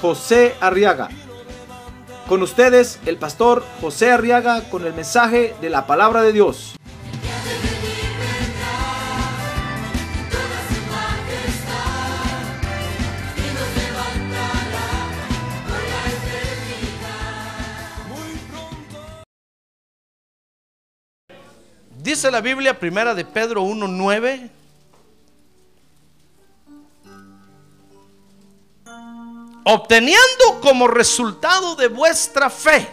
José Arriaga. Con ustedes, el pastor José Arriaga con el mensaje de la palabra de Dios. Dice la Biblia, primera de Pedro 1.9. Obteniendo como resultado de vuestra fe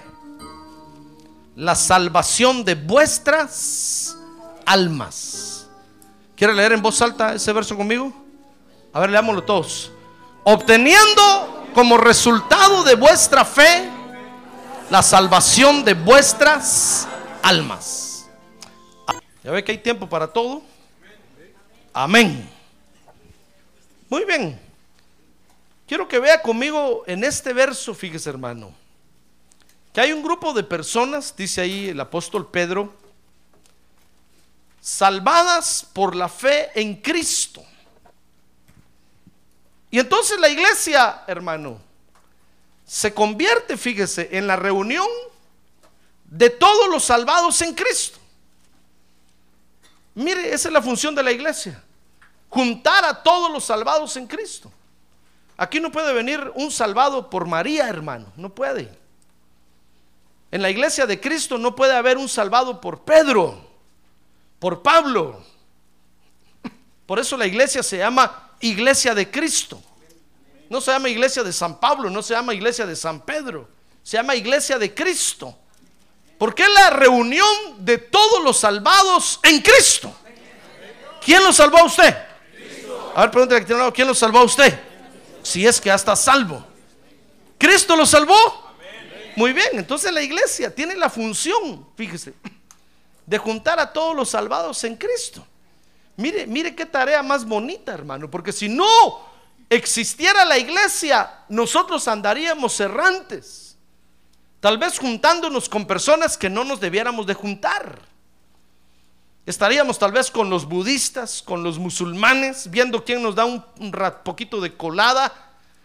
la salvación de vuestras almas. ¿Quiere leer en voz alta ese verso conmigo? A ver, leámoslo todos. Obteniendo como resultado de vuestra fe la salvación de vuestras almas. Ya ve que hay tiempo para todo. Amén. Muy bien. Quiero que vea conmigo en este verso, fíjese hermano, que hay un grupo de personas, dice ahí el apóstol Pedro, salvadas por la fe en Cristo. Y entonces la iglesia, hermano, se convierte, fíjese, en la reunión de todos los salvados en Cristo. Mire, esa es la función de la iglesia. Juntar a todos los salvados en Cristo. Aquí no puede venir un salvado por María, hermano. No puede. En la iglesia de Cristo no puede haber un salvado por Pedro, por Pablo. Por eso la iglesia se llama iglesia de Cristo. No se llama iglesia de San Pablo, no se llama iglesia de San Pedro. Se llama iglesia de Cristo. Porque es la reunión de todos los salvados en Cristo. ¿Quién lo salvó a usted? A ver, pregúntale ¿quién lo salvó a usted? Si es que hasta salvo. ¿Cristo lo salvó? Muy bien, entonces la iglesia tiene la función, fíjese, de juntar a todos los salvados en Cristo. Mire, mire qué tarea más bonita, hermano, porque si no existiera la iglesia, nosotros andaríamos errantes. Tal vez juntándonos con personas que no nos debiéramos de juntar. Estaríamos tal vez con los budistas, con los musulmanes, viendo quién nos da un, poquito de colada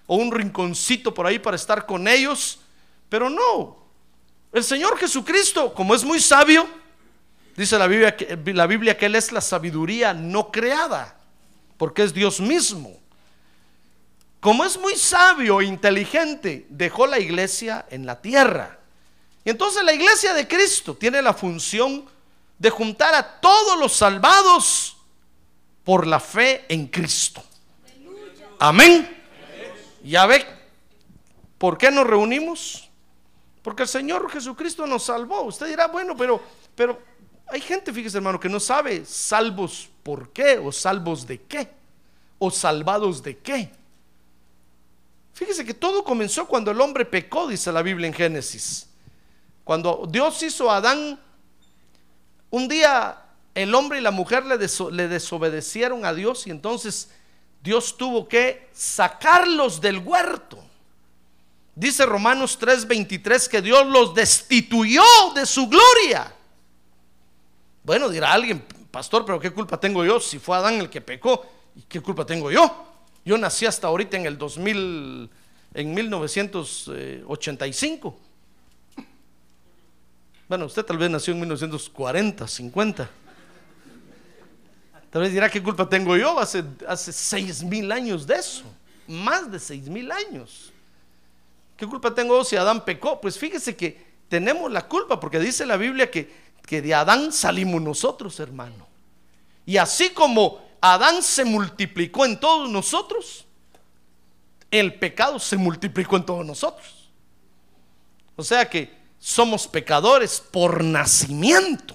o un rinconcito por ahí para estar con ellos. Pero no, el Señor Jesucristo, como es muy sabio, dice la Biblia, la Biblia que Él es la sabiduría no creada, porque es Dios mismo. Como es muy sabio e inteligente, dejó la iglesia en la tierra. Y entonces la iglesia de Cristo tiene la función de juntar a todos los salvados por la fe en Cristo. Amén. Ya ve, ¿por qué nos reunimos? Porque el Señor Jesucristo nos salvó. Usted dirá, bueno, pero, pero hay gente, fíjese hermano, que no sabe salvos por qué, o salvos de qué, o salvados de qué. Fíjese que todo comenzó cuando el hombre pecó, dice la Biblia en Génesis. Cuando Dios hizo a Adán, un día el hombre y la mujer le, deso le desobedecieron a Dios y entonces Dios tuvo que sacarlos del huerto. Dice Romanos 3:23 que Dios los destituyó de su gloria. Bueno, dirá alguien, pastor, pero ¿qué culpa tengo yo si fue Adán el que pecó? ¿Y qué culpa tengo yo? Yo nací hasta ahorita en el 2000, en 1985. Bueno, usted tal vez nació en 1940, 50. Tal vez dirá, ¿qué culpa tengo yo? Hace, hace seis mil años de eso. Más de seis mil años. ¿Qué culpa tengo yo si Adán pecó? Pues fíjese que tenemos la culpa porque dice la Biblia que, que de Adán salimos nosotros, hermano. Y así como Adán se multiplicó en todos nosotros, el pecado se multiplicó en todos nosotros. O sea que somos pecadores por nacimiento.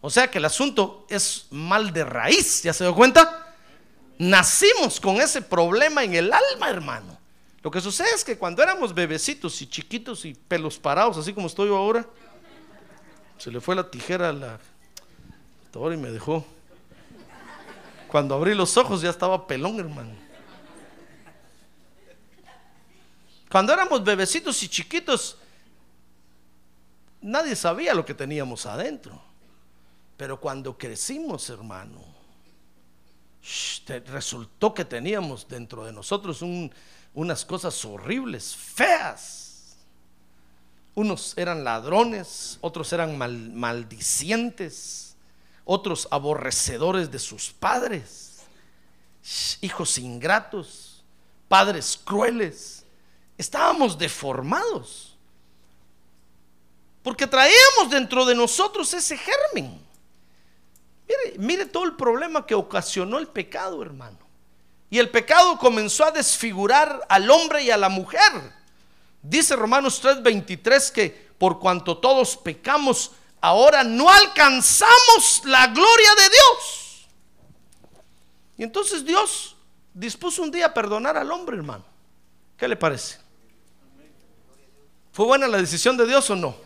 O sea que el asunto es mal de raíz, ¿ya se dio cuenta? Nacimos con ese problema en el alma, hermano. Lo que sucede es que cuando éramos bebecitos y chiquitos y pelos parados, así como estoy yo ahora, se le fue la tijera a la y me dejó. Cuando abrí los ojos ya estaba pelón, hermano. Cuando éramos bebecitos y chiquitos, nadie sabía lo que teníamos adentro. Pero cuando crecimos, hermano, resultó que teníamos dentro de nosotros unas cosas horribles, feas. Unos eran ladrones, otros eran maldicientes, otros aborrecedores de sus padres, hijos ingratos, padres crueles. Estábamos deformados. Porque traíamos dentro de nosotros ese germen. Mire, todo el problema que ocasionó el pecado, hermano. Y el pecado comenzó a desfigurar al hombre y a la mujer. Dice Romanos 3:23 que por cuanto todos pecamos, ahora no alcanzamos la gloria de Dios. Y entonces Dios dispuso un día a perdonar al hombre, hermano. ¿Qué le parece? ¿Fue buena la decisión de Dios o no?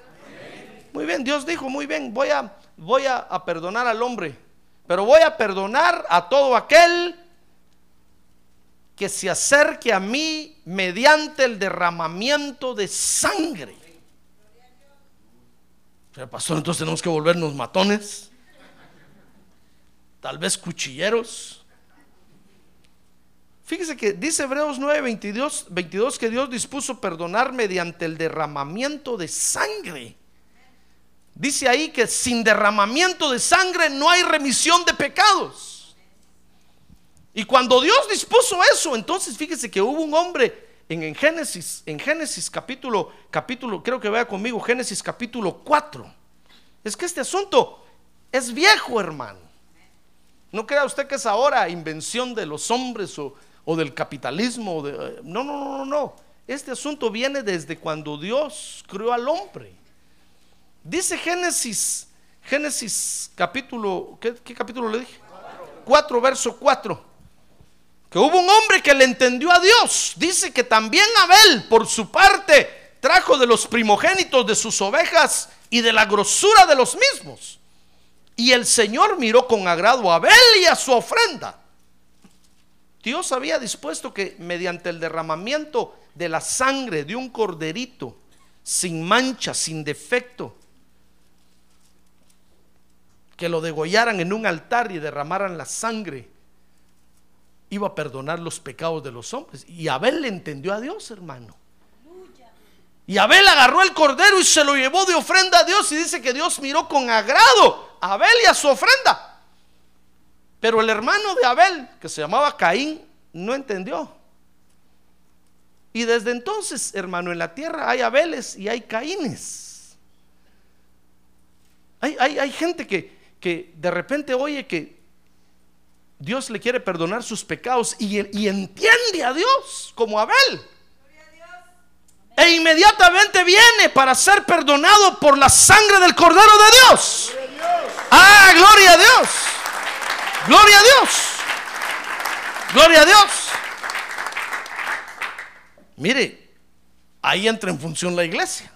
Muy bien, Dios dijo, muy bien, voy a, voy a, perdonar al hombre, pero voy a perdonar a todo aquel que se acerque a mí mediante el derramamiento de sangre. Pero pastor, entonces tenemos que volvernos matones, tal vez cuchilleros. Fíjese que dice Hebreos 9, 22, 22 que Dios dispuso perdonar mediante el derramamiento de sangre. Dice ahí que sin derramamiento de sangre no hay remisión de pecados. Y cuando Dios dispuso eso, entonces fíjese que hubo un hombre en, Génesis, en Génesis capítulo, capítulo, creo que vea conmigo, Génesis capítulo 4. Es que este asunto es viejo, hermano. No crea usted que es ahora invención de los hombres o, o del capitalismo. De, no, no, no, no, no. Este asunto viene desde cuando Dios creó al hombre. Dice Génesis, Génesis capítulo, ¿qué, capítulo le dije? 4, verso 4. Que hubo un hombre que le entendió a Dios. Dice que también Abel, por su parte, trajo de los primogénitos de sus ovejas y de la grosura de los mismos. Y el Señor miró con agrado a Abel y a su ofrenda. Dios había dispuesto que mediante el derramamiento de la sangre de un corderito, sin mancha, sin defecto, que lo degollaran en un altar y derramaran la sangre, iba a perdonar los pecados de los hombres. Y Abel le entendió a Dios, hermano. Y Abel agarró el cordero y se lo llevó de ofrenda a Dios y dice que Dios miró con agrado a Abel y a su ofrenda. Pero el hermano de Abel, que se llamaba Caín, no entendió. Y desde entonces, hermano, en la tierra hay Abeles y hay Caínes. Hay, hay, hay gente que, que de repente oye que Dios le quiere perdonar sus pecados y, y entiende a Dios como Abel. E inmediatamente viene para ser perdonado por la sangre del Cordero de Dios. Ah, gloria a Dios. Gloria a Dios. Gloria a Dios. Mire, ahí entra en función la iglesia.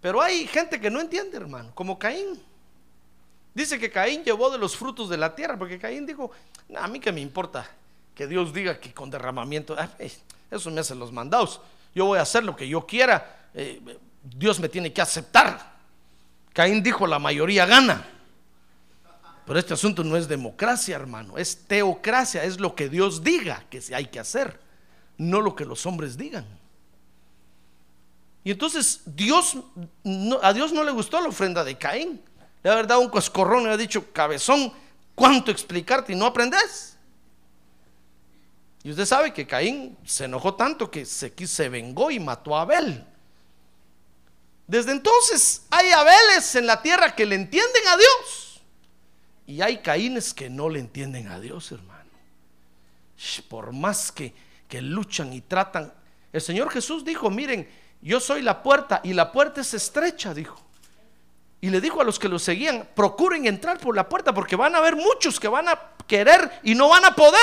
Pero hay gente que no entiende, hermano, como Caín. Dice que Caín llevó de los frutos de la tierra, porque Caín dijo, a mí que me importa que Dios diga que con derramamiento, ah, eso me hacen los mandados, yo voy a hacer lo que yo quiera, eh, Dios me tiene que aceptar. Caín dijo, la mayoría gana. Pero este asunto no es democracia, hermano, es teocracia, es lo que Dios diga que hay que hacer, no lo que los hombres digan. Y entonces Dios, a Dios no le gustó la ofrenda de Caín de haber dado un coscorrón y ha dicho, cabezón, ¿cuánto explicarte y no aprendes? Y usted sabe que Caín se enojó tanto que se, se vengó y mató a Abel. Desde entonces hay Abeles en la tierra que le entienden a Dios. Y hay Caínes que no le entienden a Dios, hermano. Por más que, que luchan y tratan. El Señor Jesús dijo, miren, yo soy la puerta y la puerta es estrecha, dijo. Y le dijo a los que lo seguían, procuren entrar por la puerta porque van a haber muchos que van a querer y no van a poder.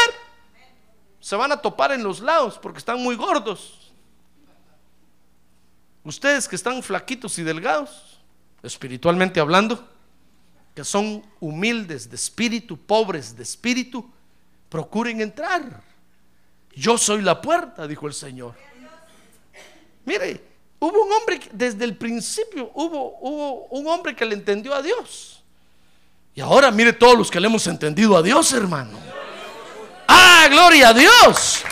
se van a topar en los lados porque están muy gordos. Ustedes que están flaquitos y delgados, espiritualmente hablando, que son humildes de espíritu, pobres de espíritu, procuren entrar. Yo soy la puerta, dijo el Señor. Mire, hubo un hombre, desde el principio, hubo, hubo un hombre que le entendió a Dios. Y ahora mire todos los que le hemos entendido a Dios, hermano. Ah, gloria a Dios.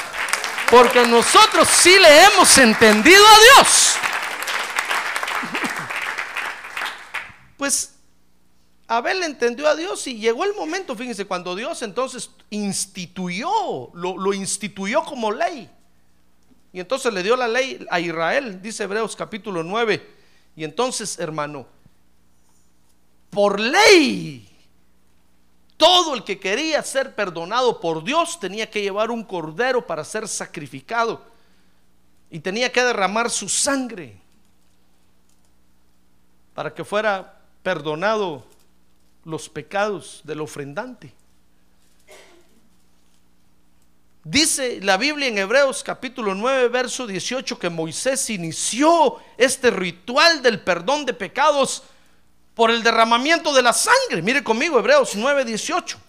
Porque nosotros sí le hemos entendido a Dios. Pues Abel entendió a Dios y llegó el momento, fíjense, cuando Dios entonces instituyó, lo, instituyó como ley. Y entonces le dio la ley a Israel, dice Hebreos capítulo 9. Y entonces, hermano, por ley todo el que quería ser perdonado por Dios tenía que llevar un cordero para ser sacrificado y tenía que derramar su sangre para que fuera perdonado los pecados del ofrendante. Dice la Biblia en Hebreos capítulo 9, verso 18 que Moisés inició este ritual del perdón de pecados por el derramamiento de la sangre. Mire conmigo, Hebreos 9, 18.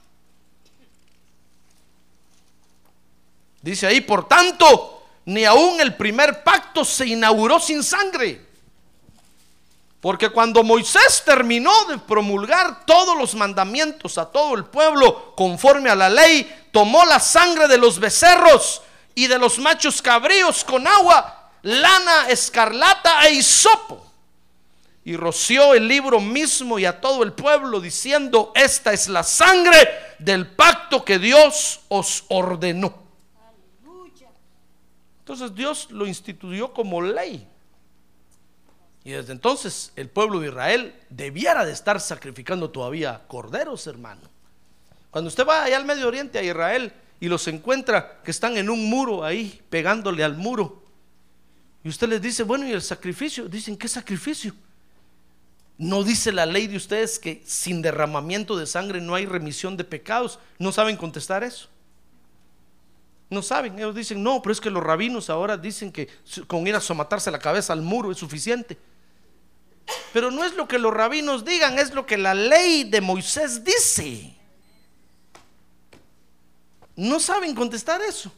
Dice ahí, por tanto, ni aún el primer pacto se inauguró sin sangre. Porque cuando Moisés terminó de promulgar todos los mandamientos a todo el pueblo conforme a la ley, tomó la sangre de los becerros y de los machos cabríos con agua, lana, escarlata e hisopo y roció el libro mismo y a todo el pueblo diciendo, esta es la sangre del pacto que Dios os ordenó. Entonces Dios lo instituyó como ley. Y desde entonces el pueblo de Israel debiera de estar sacrificando todavía corderos, hermano. Cuando usted va allá al Medio Oriente, a Israel, y los encuentra que están en un muro ahí, pegándole al muro, y usted les dice, bueno, ¿y el sacrificio? Dicen, ¿qué sacrificio? ¿No dice la ley de ustedes que sin derramamiento de sangre no hay remisión de pecados? ¿No saben contestar eso? No saben, ellos dicen, no, pero es que los rabinos ahora dicen que con ir a somatarse la cabeza al muro es suficiente. Pero no es lo que los rabinos digan, es lo que la ley de Moisés dice. No saben contestar eso.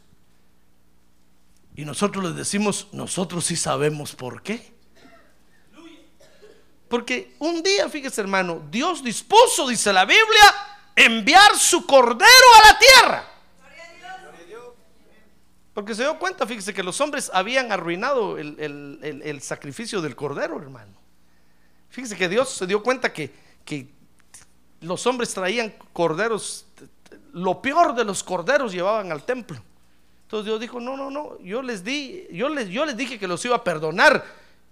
Y nosotros les decimos, nosotros sí sabemos por qué. Porque un día, fíjese hermano, Dios dispuso, dice la Biblia, enviar su cordero a la tierra. Porque se dio cuenta, fíjese que los hombres habían arruinado el, sacrificio del cordero, hermano. Fíjese que Dios se dio cuenta que, que los hombres traían corderos, lo peor de los corderos llevaban al templo. Entonces Dios dijo, no, no, no, yo les di, yo les, yo les dije que los iba a perdonar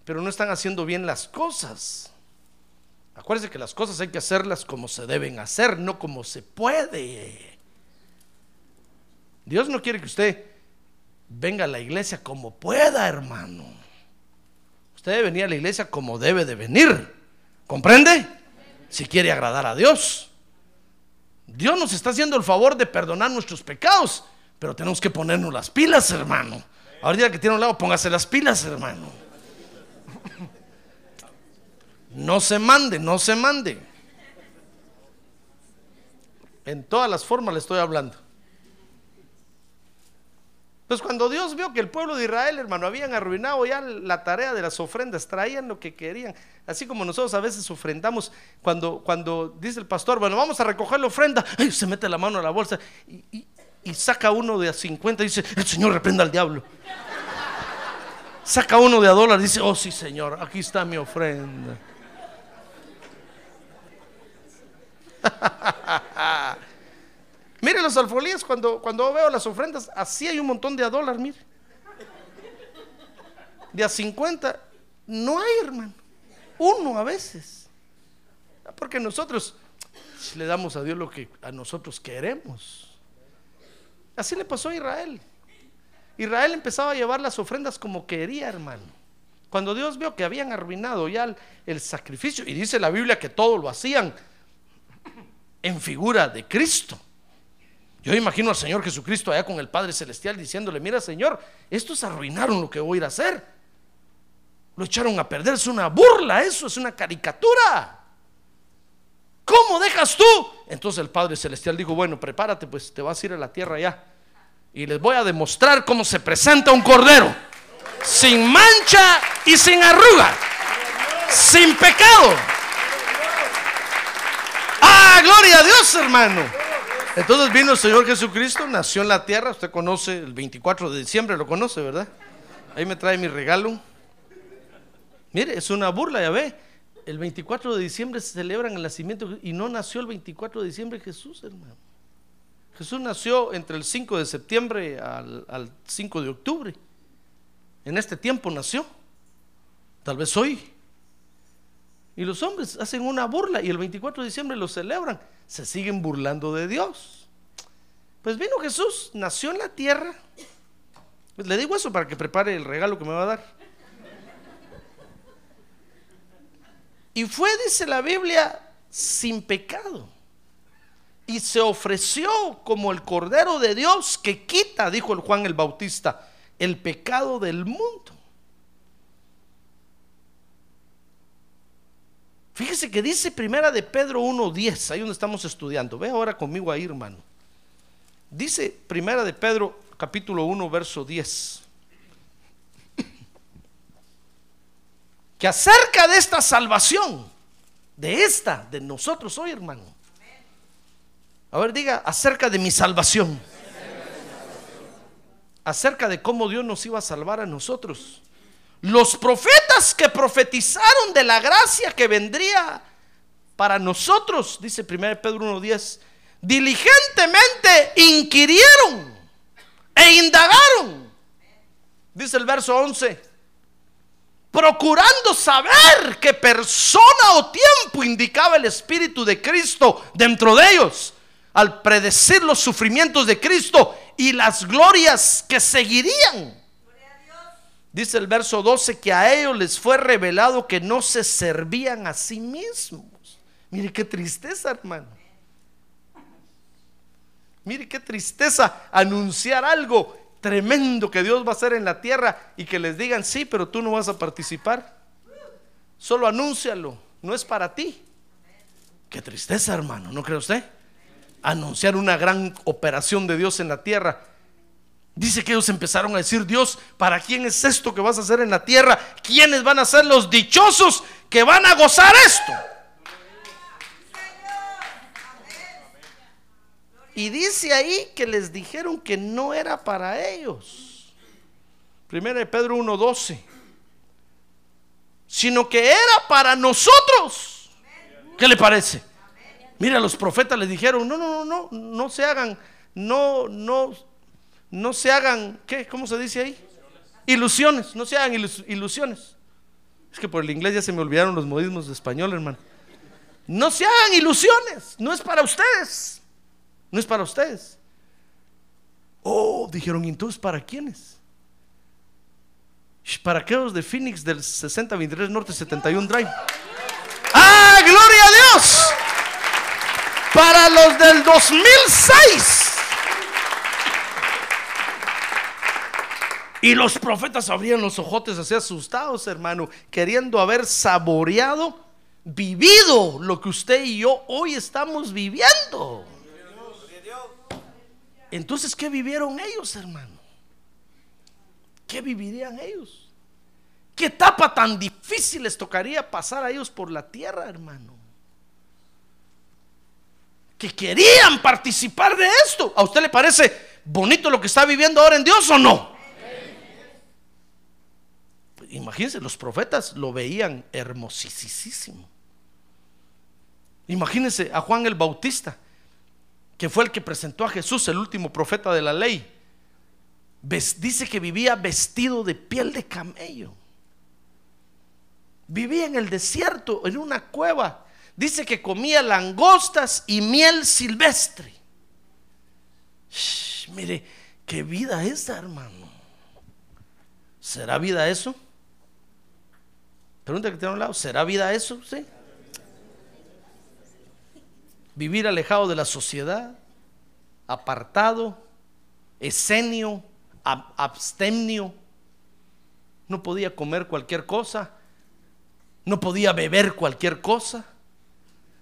pero no están haciendo bien las cosas. Acuérdense que las cosas hay que hacerlas como se deben hacer, no como se puede. Dios no quiere que usted venga a la iglesia como pueda, hermano. Usted debe venir a la iglesia como debe de venir. ¿Comprende? Si quiere agradar a Dios. Dios nos está haciendo el favor de perdonar nuestros pecados, pero tenemos que ponernos las pilas, hermano. Ahora que tiene un lado, póngase las pilas, hermano. No se mande, no se mande. En todas las formas le estoy hablando. Pues cuando Dios vio que el pueblo de Israel, hermano, habían arruinado ya la tarea de las ofrendas, traían lo que querían. Así como nosotros a veces ofrendamos, cuando, cuando dice el pastor, bueno, vamos a recoger la ofrenda, se mete la mano a la bolsa y, y saca uno de a 50 y dice, el Señor reprenda al diablo. Saca uno de a dólar y dice, oh sí, Señor, aquí está mi ofrenda. mire los alfolíes, cuando, cuando veo las ofrendas, así hay un montón de a dólar, mire. De a 50, no hay, hermano. Uno a veces. Porque nosotros le damos a Dios lo que a nosotros queremos. Así le pasó a Israel. Israel empezaba a llevar las ofrendas como quería, hermano. Cuando Dios vio que habían arruinado ya el, el sacrificio, y dice la Biblia que todo lo hacían en figura de Cristo. Yo imagino al Señor Jesucristo allá con el Padre Celestial diciéndole, mira Señor, estos arruinaron lo que voy a ir a hacer. Lo echaron a perder, es una burla eso, es una caricatura. ¿Cómo dejas tú? Entonces el Padre Celestial dijo, bueno, prepárate, pues te vas a ir a la tierra ya. Y les voy a demostrar cómo se presenta un cordero. Sin mancha y sin arruga. Sin pecado. Ah, gloria a Dios, hermano. Entonces vino el Señor Jesucristo, nació en la tierra, usted conoce el 24 de diciembre, lo conoce, ¿verdad? Ahí me trae mi regalo. Mire, es una burla, ya ve. El 24 de diciembre se celebran el nacimiento y no nació el 24 de diciembre Jesús, hermano. Jesús nació entre el 5 de septiembre al, al 5 de octubre. En este tiempo nació. Tal vez hoy. Y los hombres hacen una burla y el 24 de diciembre lo celebran. Se siguen burlando de Dios. Pues vino Jesús, nació en la tierra. Pues le digo eso para que prepare el regalo que me va a dar. Y fue, dice la Biblia, sin pecado. Y se ofreció como el Cordero de Dios que quita, dijo el Juan el Bautista, el pecado del mundo. Fíjese que dice primera de Pedro 1.10, ahí donde estamos estudiando. Ve ahora conmigo ahí, hermano. Dice primera de Pedro capítulo 1, verso 10. Que acerca de esta salvación, de esta, de nosotros hoy, hermano. A ver, diga, acerca de mi salvación. Acerca de cómo Dios nos iba a salvar a nosotros los profetas que profetizaron de la gracia que vendría para nosotros, dice 1 Pedro 1.10, diligentemente inquirieron e indagaron, dice el verso 11, procurando saber qué persona o tiempo indicaba el Espíritu de Cristo dentro de ellos, al predecir los sufrimientos de Cristo y las glorias que seguirían. Dice el verso 12 que a ellos les fue revelado que no se servían a sí mismos. Mire qué tristeza, hermano. Mire qué tristeza anunciar algo tremendo que Dios va a hacer en la tierra y que les digan, sí, pero tú no vas a participar. Solo anúncialo, no es para ti. Qué tristeza, hermano, ¿no cree usted? Anunciar una gran operación de Dios en la tierra Dice que ellos empezaron a decir, Dios, ¿para quién es esto que vas a hacer en la tierra? ¿Quiénes van a ser los dichosos que van a gozar esto? Y dice ahí que les dijeron que no era para ellos. Primera de Pedro 1:12. Sino que era para nosotros. ¿Qué le parece? Mira, los profetas les dijeron, no, no, no, no, no se hagan, no, no no se hagan, ¿qué? ¿Cómo se dice ahí? Ilusiones, no se hagan ilusiones. Es que por el inglés ya se me olvidaron los modismos de español, hermano. No se hagan ilusiones, no es para ustedes. No es para ustedes. Oh, dijeron, entonces para quiénes? Para aquellos de Phoenix del 6023 Norte 71 Drive. ¡Ah, gloria a Dios! Para los del 2006. Y los profetas abrían los ojotes así asustados, hermano, queriendo haber saboreado, vivido lo que usted y yo hoy estamos viviendo. Entonces, ¿qué vivieron ellos, hermano? ¿Qué vivirían ellos? ¿Qué etapa tan difícil les tocaría pasar a ellos por la tierra, hermano? Que querían participar de esto. ¿A usted le parece bonito lo que está viviendo ahora en Dios o no? Imagínense, los profetas lo veían hermosísimo. Imagínense a Juan el Bautista, que fue el que presentó a Jesús, el último profeta de la ley. Dice que vivía vestido de piel de camello. Vivía en el desierto, en una cueva. Dice que comía langostas y miel silvestre. mire, qué vida esa, hermano. ¿Será vida eso? Pregunta que tiene a un lado, ¿será vida eso? Sí. Vivir alejado de la sociedad, apartado, esenio, ab- abstemio. No podía comer cualquier cosa. No podía beber cualquier cosa.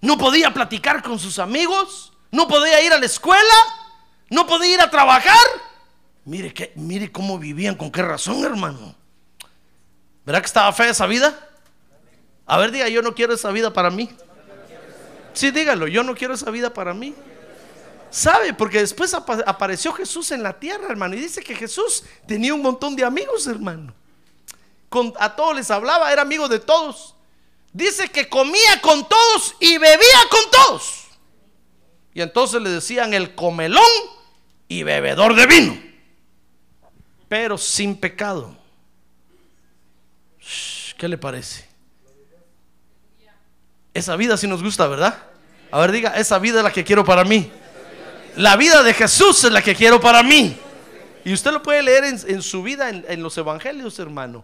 No podía platicar con sus amigos. No podía ir a la escuela. No podía ir a trabajar. Mire, que, mire cómo vivían, con qué razón, hermano. ¿Verdad que estaba fea esa vida? A ver, diga, yo no quiero esa vida para mí. Sí, dígalo, yo no quiero esa vida para mí. ¿Sabe? Porque después apa- apareció Jesús en la tierra, hermano. Y dice que Jesús tenía un montón de amigos, hermano. A todos les hablaba, era amigo de todos. Dice que comía con todos y bebía con todos. Y entonces le decían el comelón y bebedor de vino. Pero sin pecado. ¿Qué le parece? Esa vida sí nos gusta, ¿verdad? A ver, diga, esa vida es la que quiero para mí. La vida de Jesús es la que quiero para mí. Y usted lo puede leer en, su vida, en, en los evangelios, hermano.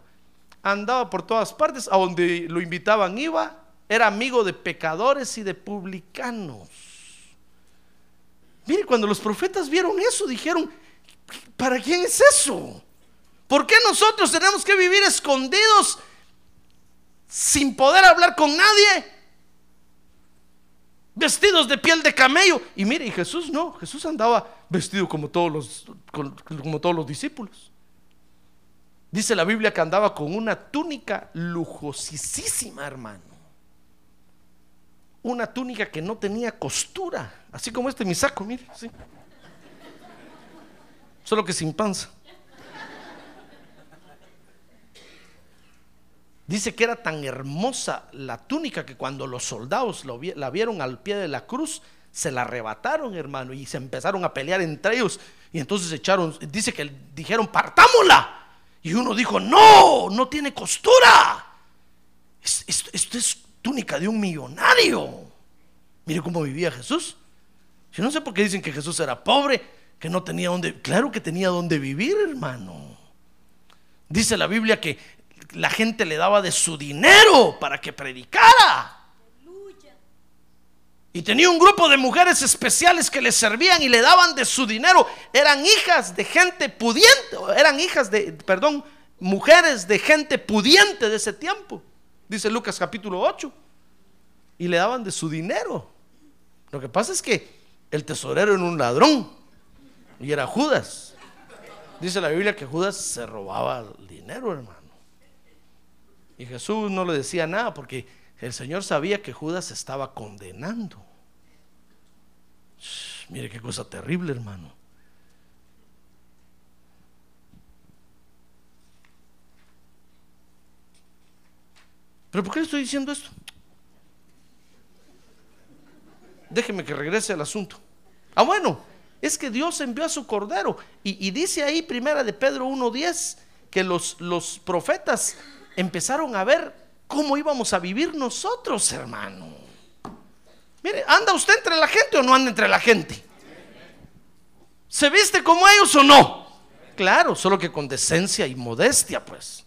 Andaba por todas partes, a donde lo invitaban iba. Era amigo de pecadores y de publicanos. Mire, cuando los profetas vieron eso, dijeron, ¿para quién es eso? ¿Por qué nosotros tenemos que vivir escondidos sin poder hablar con nadie? Vestidos de piel de camello. Y mire, y Jesús no, Jesús andaba vestido como todos los, como todos los discípulos. Dice la Biblia que andaba con una túnica lujosísima, hermano. Una túnica que no tenía costura, así como este mi saco, mire, sí. Solo que sin panza. Dice que era tan hermosa la túnica que cuando los soldados la vieron al pie de la cruz, se la arrebataron, hermano, y se empezaron a pelear entre ellos. Y entonces echaron, dice que dijeron, partámosla. Y uno dijo, no, no tiene costura. Es- Esto, esto es túnica de un millonario. Mire cómo vivía Jesús. Yo no sé por qué dicen que Jesús era pobre, que no tenía donde, claro que tenía donde vivir, hermano. Dice la Biblia que la gente le daba de su dinero para que predicara. Y tenía un grupo de mujeres especiales que le servían y le daban de su dinero. Eran hijas de gente pudiente, eran hijas de, perdón, mujeres de gente pudiente de ese tiempo. Dice Lucas capítulo 8. Y le daban de su dinero. Lo que pasa es que el tesorero era un ladrón y era Judas. Dice la Biblia que Judas se robaba el dinero, hermano. Y Jesús no le decía nada porque el Señor sabía que Judas estaba condenando. Mire qué cosa terrible, hermano. ¿Pero por qué le estoy diciendo esto? Déjeme que regrese al asunto. Ah, bueno, es que Dios envió a su cordero. Y, y dice ahí, primera de Pedro 1.10, que los, los profetas empezaron a ver cómo íbamos a vivir nosotros, hermano. Mire, ¿anda usted entre la gente o no anda entre la gente? ¿Se viste como ellos o no? Claro, solo que con decencia y modestia, pues.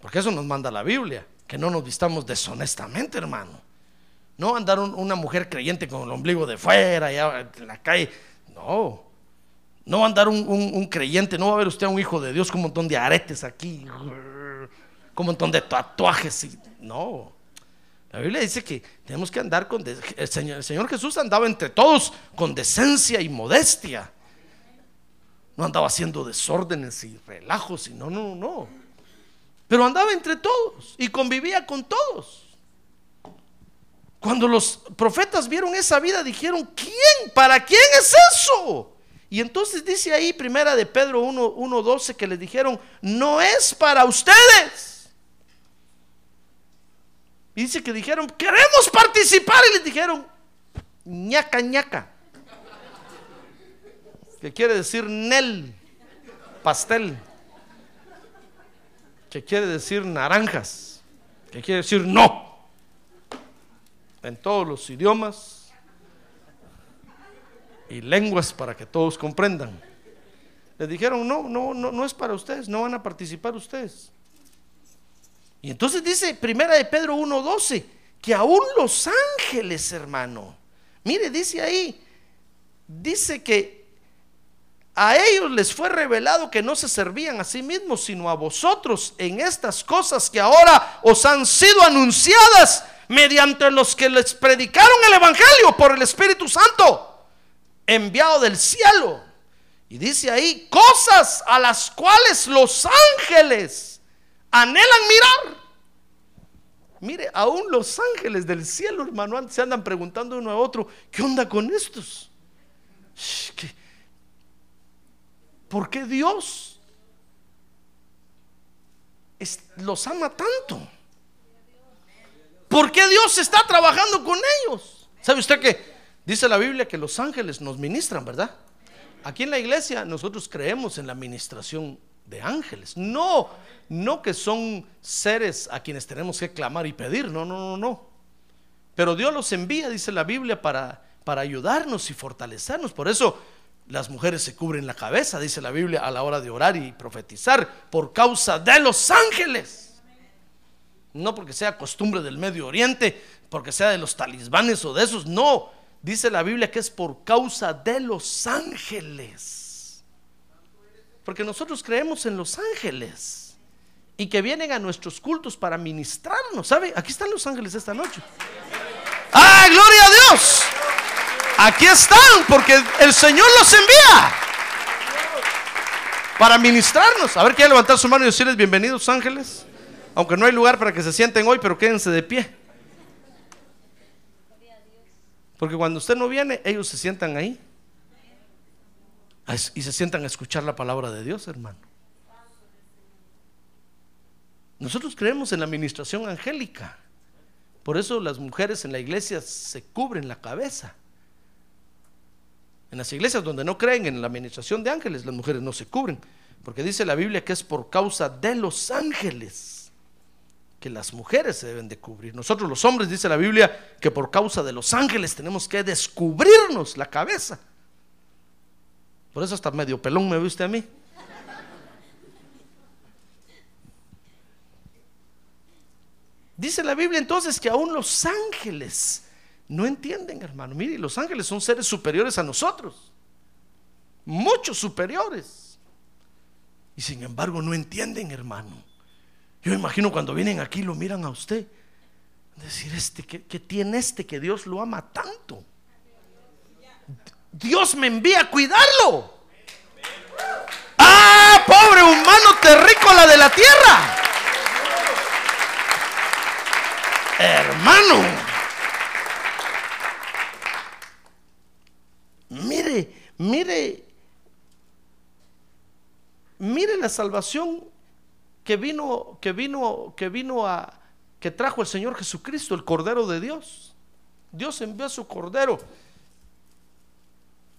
Porque eso nos manda la Biblia, que no nos vistamos deshonestamente, hermano. No andar un- una mujer creyente con el ombligo de fuera, ya en la calle. No. No andar un, un- un creyente, no va a ver usted a un hijo de Dios con un montón de aretes aquí, con un montón de tatuajes. y- no. La Biblia dice que tenemos que andar con... El Señor, el Señor Jesús andaba entre todos con decencia y modestia. No andaba haciendo desórdenes y relajos, y no, no, no. Pero andaba entre todos y convivía con todos. Cuando los profetas vieron esa vida, dijeron, ¿quién? ¿Para quién es eso? Y entonces dice ahí, primera de Pedro 1, 1.12, que les dijeron, no es para ustedes. Dice que dijeron, queremos participar. Y les dijeron, ñaca, ñaca. Que quiere decir nel, pastel. Que quiere decir naranjas. Que quiere decir no en todos los idiomas y lenguas para que todos comprendan. Les dijeron, no, no, no, no es para ustedes, no van a participar ustedes. Y entonces dice Primera de Pedro 1:12 que aún los ángeles, hermano, mire, dice ahí, dice que a ellos les fue revelado que no se servían a sí mismos, sino a vosotros en estas cosas que ahora os han sido anunciadas mediante los que les predicaron el Evangelio por el Espíritu Santo, enviado del cielo. Y dice ahí, cosas a las cuales los ángeles anhelan mirar. Mire, aún los ángeles del cielo, hermano, se andan preguntando uno a otro, ¿qué onda con estos? ¿Por qué Dios los ama tanto? ¿Por qué Dios está trabajando con ellos? ¿Sabe usted que dice la Biblia que los ángeles nos ministran, verdad? Aquí en la iglesia nosotros creemos en la ministración de ángeles. No, no que son seres a quienes tenemos que clamar y pedir, no, no, no, no. Pero Dios los envía, dice la Biblia, para, para ayudarnos y fortalecernos. Por eso las mujeres se cubren la cabeza, dice la Biblia, a la hora de orar y profetizar, por causa de los ángeles. No porque sea costumbre del Medio Oriente, porque sea de los talismanes o de esos, no. Dice la Biblia que es por causa de los ángeles. Porque nosotros creemos en los ángeles y que vienen a nuestros cultos para ministrarnos. ¿Sabe? Aquí están los ángeles esta noche. ¡Ah, gloria a Dios! Aquí están porque el Señor los envía para ministrarnos. A ver, quiere levantar su mano y decirles bienvenidos ángeles. Aunque no hay lugar para que se sienten hoy, pero quédense de pie. Porque cuando usted no viene, ellos se sientan ahí. Y se sientan a escuchar la palabra de Dios, hermano. Nosotros creemos en la administración angélica. Por eso las mujeres en la iglesia se cubren la cabeza. En las iglesias donde no creen en la administración de ángeles, las mujeres no se cubren. Porque dice la Biblia que es por causa de los ángeles que las mujeres se deben de cubrir. Nosotros los hombres, dice la Biblia, que por causa de los ángeles tenemos que descubrirnos la cabeza. Por eso hasta medio pelón me ve usted a mí. Dice la Biblia entonces que aún los ángeles no entienden, hermano. Mire, los ángeles son seres superiores a nosotros. Muchos superiores. Y sin embargo no entienden, hermano. Yo imagino cuando vienen aquí lo miran a usted. Decir, este, ¿qué, qué tiene este que Dios lo ama tanto? Dios me envía a cuidarlo. Ah, pobre humano terrícola de la tierra. Hermano. Mire, mire, mire la salvación que vino, que vino, que vino a, que trajo el Señor Jesucristo, el Cordero de Dios. Dios envió a su Cordero.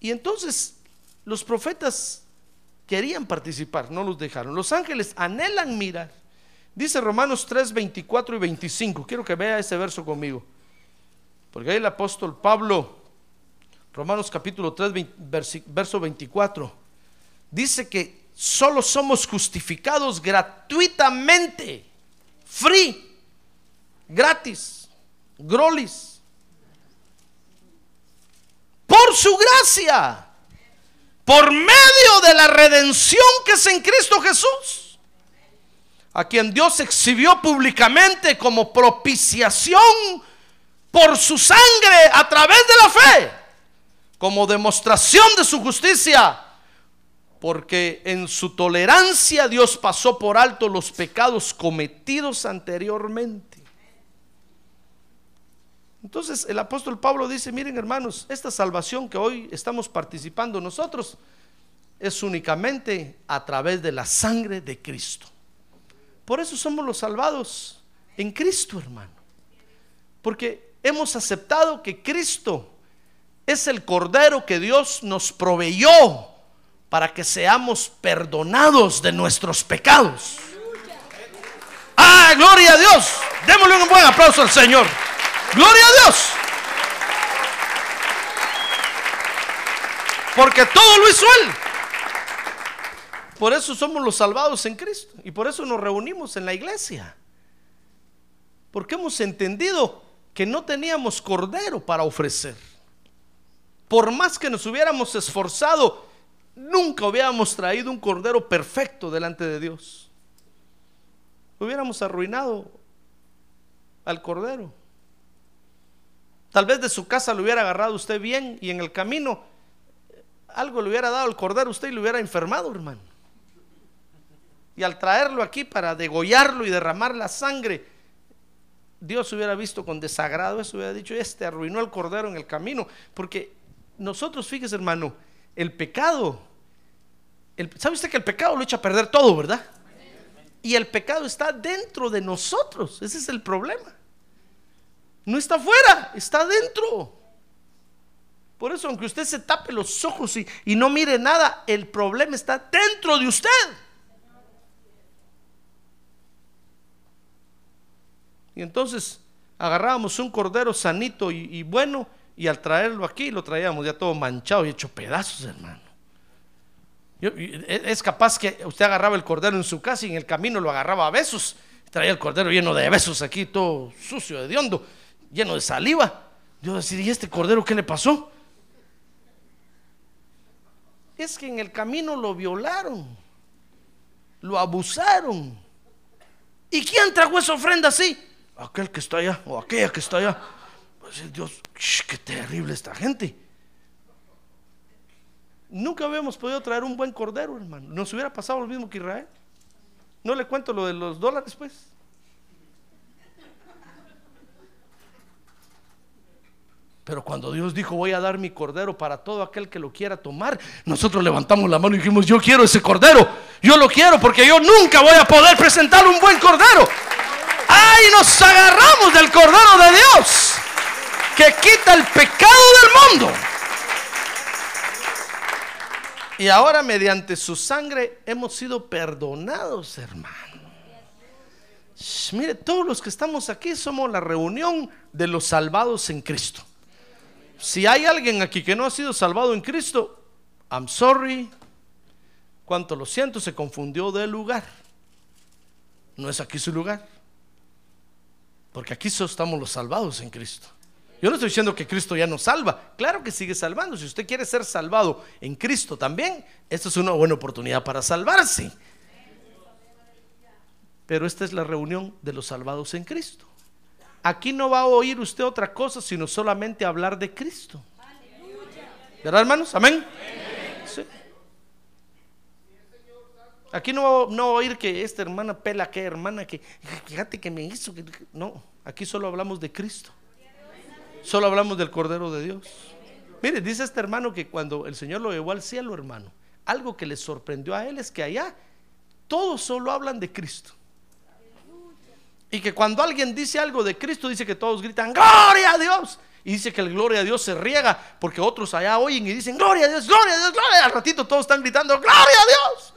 Y entonces los profetas querían participar, no los dejaron. Los ángeles anhelan mirar. Dice Romanos 3, 24 y 25. Quiero que vea ese verso conmigo. Porque ahí el apóstol Pablo Romanos capítulo 3, verso 24, dice que solo somos justificados gratuitamente, free, gratis, grolis, por su gracia, por medio de la redención que es en Cristo Jesús, a quien Dios exhibió públicamente como propiciación por su sangre a través de la fe como demostración de su justicia, porque en su tolerancia Dios pasó por alto los pecados cometidos anteriormente. Entonces el apóstol Pablo dice, miren hermanos, esta salvación que hoy estamos participando nosotros es únicamente a través de la sangre de Cristo. Por eso somos los salvados en Cristo, hermano. Porque hemos aceptado que Cristo es el cordero que Dios nos proveyó para que seamos perdonados de nuestros pecados. Ah, gloria a Dios. Démosle un buen aplauso al Señor. Gloria a Dios. Porque todo lo hizo Él. Por eso somos los salvados en Cristo. Y por eso nos reunimos en la iglesia. Porque hemos entendido que no teníamos cordero para ofrecer. por más que nos hubiéramos esforzado, nunca hubiéramos traído un cordero perfecto delante de Dios. Hubiéramos arruinado al cordero. Tal vez de su casa lo hubiera agarrado usted bien y en el camino algo le hubiera dado al cordero usted y lo hubiera enfermado, hermano. Y al traerlo aquí para degollarlo y derramar la sangre, Dios hubiera visto con desagrado eso, hubiera dicho, este arruinó al cordero en el camino. Porque nosotros, fíjese hermano, el pecado, el, ¿sabe usted que el pecado lo echa a perder todo, verdad? Y el pecado está dentro de nosotros, ese es el problema. No está afuera, está dentro. Por eso, aunque usted se tape los ojos y, no mire nada, el problema está dentro de usted. Y entonces agarrábamos un cordero sanito y, bueno, y al traerlo aquí lo traíamos ya todo manchado y hecho pedazos, hermano. Yo, es capaz que usted agarraba el cordero en su casa y en el camino lo agarraba a besos. Traía el cordero lleno de besos aquí, todo sucio, de hondo lleno de saliva. Yo decir, ¿y este cordero qué le pasó? Es que en el camino lo violaron, lo abusaron. ¿Y quién trajo esa ofrenda así? Aquel que está allá o aquella que está allá. Pues Dios, qué terrible esta gente. Nunca habíamos podido traer un buen cordero, hermano. Nos hubiera pasado lo mismo que Israel. No le cuento lo de los dólares, pues. Pero cuando Dios dijo, voy a dar mi cordero para todo aquel que lo quiera tomar, nosotros levantamos la mano y dijimos, yo quiero ese cordero, yo lo quiero porque yo nunca voy a poder presentar un buen cordero. ¡Ay! Nos agarramos del cordero de Dios, que quita el pecado del mundo. Y ahora mediante su sangre hemos sido perdonados, hermano. Mire, todos los que estamos aquí somos la reunión de los salvados en Cristo si hay alguien aquí que no ha sido salvado en Cristo, I'm sorry, cuánto lo siento, se confundió de lugar. No es aquí su lugar. Porque aquí solo estamos los salvados en Cristo. Yo no estoy diciendo que Cristo ya nos salva. Claro que sigue salvando. Si usted quiere ser salvado en Cristo también, esta es una buena oportunidad para salvarse. Pero esta es la reunión de los salvados en Cristo. Aquí no va a oír usted otra cosa sino solamente hablar de Cristo. ¿Verdad, hermanos? Amén. Aquí no va, no a oír que esta hermana pela que hermana que fíjate que me hizo. Que, no, aquí solo hablamos de Cristo. Solo hablamos del Cordero de Dios. Mire, dice este hermano que cuando el Señor lo llevó al cielo, hermano, algo que le sorprendió a él es que allá todos solo hablan de Cristo. Y que cuando alguien dice algo de Cristo, dice que todos gritan, gloria a Dios. Y dice que el gloria a Dios se riega porque otros allá oyen y dicen, gloria a Dios, gloria a Dios, gloria. Al ratito todos están gritando, gloria a Dios.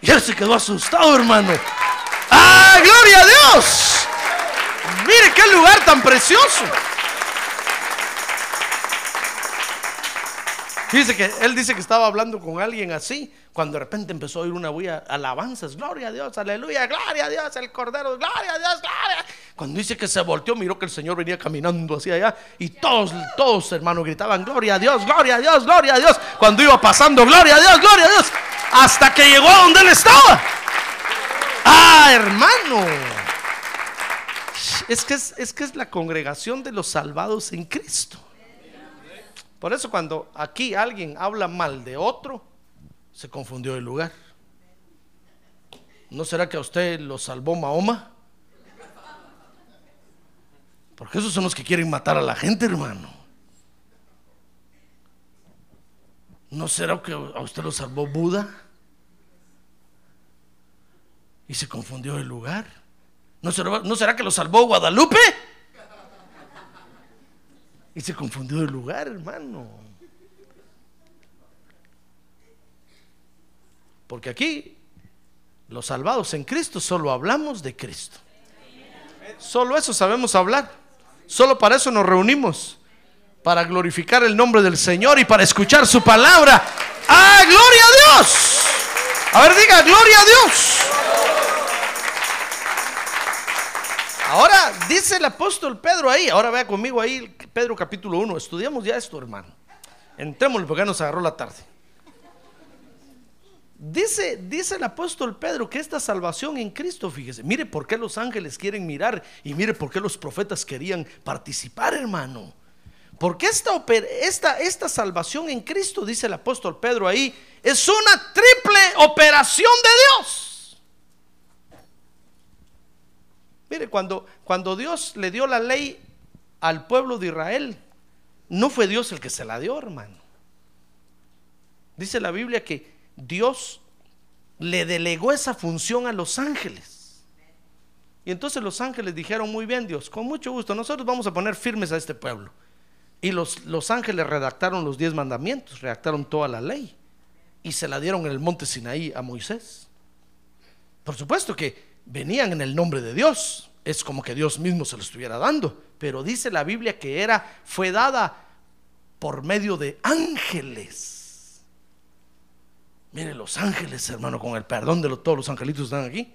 Y él se quedó asustado, hermano. ¡Ah, gloria a Dios! Mire qué lugar tan precioso. Dice que él dice que estaba hablando con alguien así, cuando de repente empezó a oír una bulla, alabanzas, gloria a Dios, aleluya, gloria a Dios, el Cordero, gloria a Dios, gloria. Cuando dice que se volteó, miró que el Señor venía caminando hacia allá y todos, todos hermanos gritaban, gloria a Dios, gloria a Dios, gloria a Dios. Cuando iba pasando, gloria a Dios, gloria a Dios, hasta que llegó a donde él estaba. Ah, hermano. Es que es, es que es la congregación de los salvados en Cristo. Por eso cuando aquí alguien habla mal de otro, se confundió el lugar. ¿No será que a usted lo salvó Mahoma? Porque esos son los que quieren matar a la gente, hermano. ¿No será que a usted lo salvó Buda? Y se confundió el lugar. ¿No será, ¿no será que lo salvó Guadalupe? Y se confundió el lugar, hermano. Porque aquí, los salvados en Cristo, solo hablamos de Cristo. Solo eso sabemos hablar. Solo para eso nos reunimos. Para glorificar el nombre del Señor y para escuchar su palabra. ¡Ah, gloria a Dios! A ver, diga, gloria a Dios. Ahora dice el apóstol Pedro ahí, ahora vea conmigo ahí Pedro capítulo 1, estudiamos ya esto hermano. Entrémosle porque ya nos agarró la tarde. Dice, dice el apóstol Pedro que esta salvación en Cristo, fíjese, mire por qué los ángeles quieren mirar y mire por qué los profetas querían participar, hermano. Porque esta, esta, esta salvación en Cristo, dice el apóstol Pedro ahí, es una triple operación de Dios. Mire, cuando, cuando Dios le dio la ley al pueblo de Israel, no fue Dios el que se la dio, hermano. Dice la Biblia que Dios le delegó esa función a los ángeles. Y entonces los ángeles dijeron, muy bien Dios, con mucho gusto, nosotros vamos a poner firmes a este pueblo. Y los, los ángeles redactaron los diez mandamientos, redactaron toda la ley. Y se la dieron en el monte Sinaí a Moisés. Por supuesto que venían en el nombre de Dios. Es como que Dios mismo se lo estuviera dando. Pero dice la Biblia que era, fue dada por medio de ángeles. Mire, los ángeles, hermano, con el perdón de todos los angelitos que están aquí,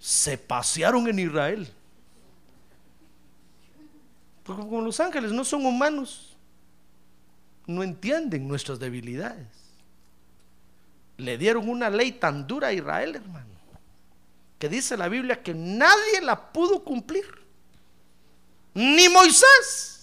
se pasearon en Israel. Porque como los ángeles no son humanos, no entienden nuestras debilidades. Le dieron una ley tan dura a Israel, hermano, que dice la Biblia que nadie la pudo cumplir, ni Moisés.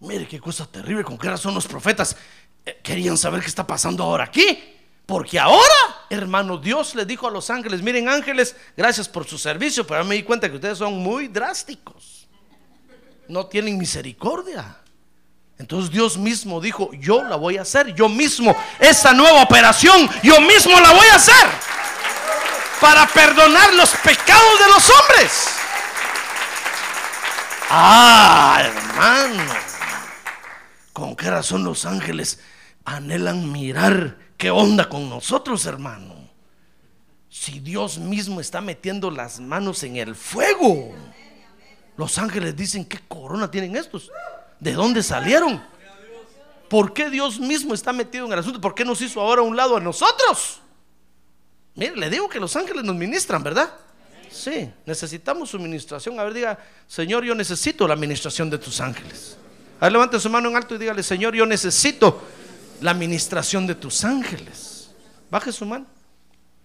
Mire qué cosa terrible, con qué razón los profetas eh, querían saber qué está pasando ahora aquí. Porque ahora, hermano, Dios le dijo a los ángeles, miren ángeles, gracias por su servicio, pero me di cuenta que ustedes son muy drásticos. No tienen misericordia. Entonces Dios mismo dijo, yo la voy a hacer, yo mismo, esa nueva operación, yo mismo la voy a hacer. Para perdonar los pecados de los hombres. Ah, hermano. ¿Con qué razón los ángeles anhelan mirar qué onda con nosotros, hermano? Si Dios mismo está metiendo las manos en el fuego. Los ángeles dicen, ¿qué corona tienen estos? ¿De dónde salieron? ¿Por qué Dios mismo está metido en el asunto? ¿Por qué nos hizo ahora a un lado a nosotros? Mire, le digo que los ángeles nos ministran, ¿verdad? Sí, necesitamos su ministración. A ver, diga, Señor, yo necesito la administración de tus ángeles. A ver, levante su mano en alto y dígale, Señor, yo necesito la administración de tus ángeles. Baje su mano.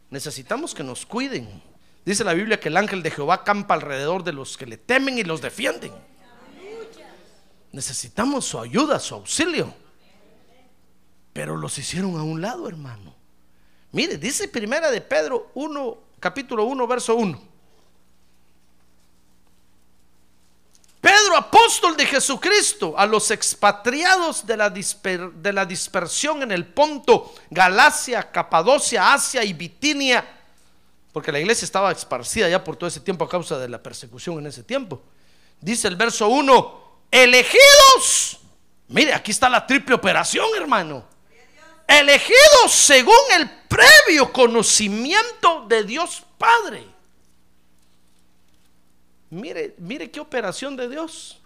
Necesitamos que nos cuiden. Dice la Biblia que el ángel de Jehová campa alrededor de los que le temen y los defienden. Necesitamos su ayuda, su auxilio. Pero los hicieron a un lado, hermano. Mire, dice primera de Pedro 1, capítulo 1, verso 1. Apóstol de Jesucristo, a los expatriados de la, disper- de la dispersión en el Ponto, Galacia, Capadocia, Asia y Bitinia, porque la iglesia estaba esparcida ya por todo ese tiempo a causa de la persecución en ese tiempo. Dice el verso 1, elegidos. Mire, aquí está la triple operación, hermano. Elegidos según el previo conocimiento de Dios Padre. Mire, mire qué operación de Dios.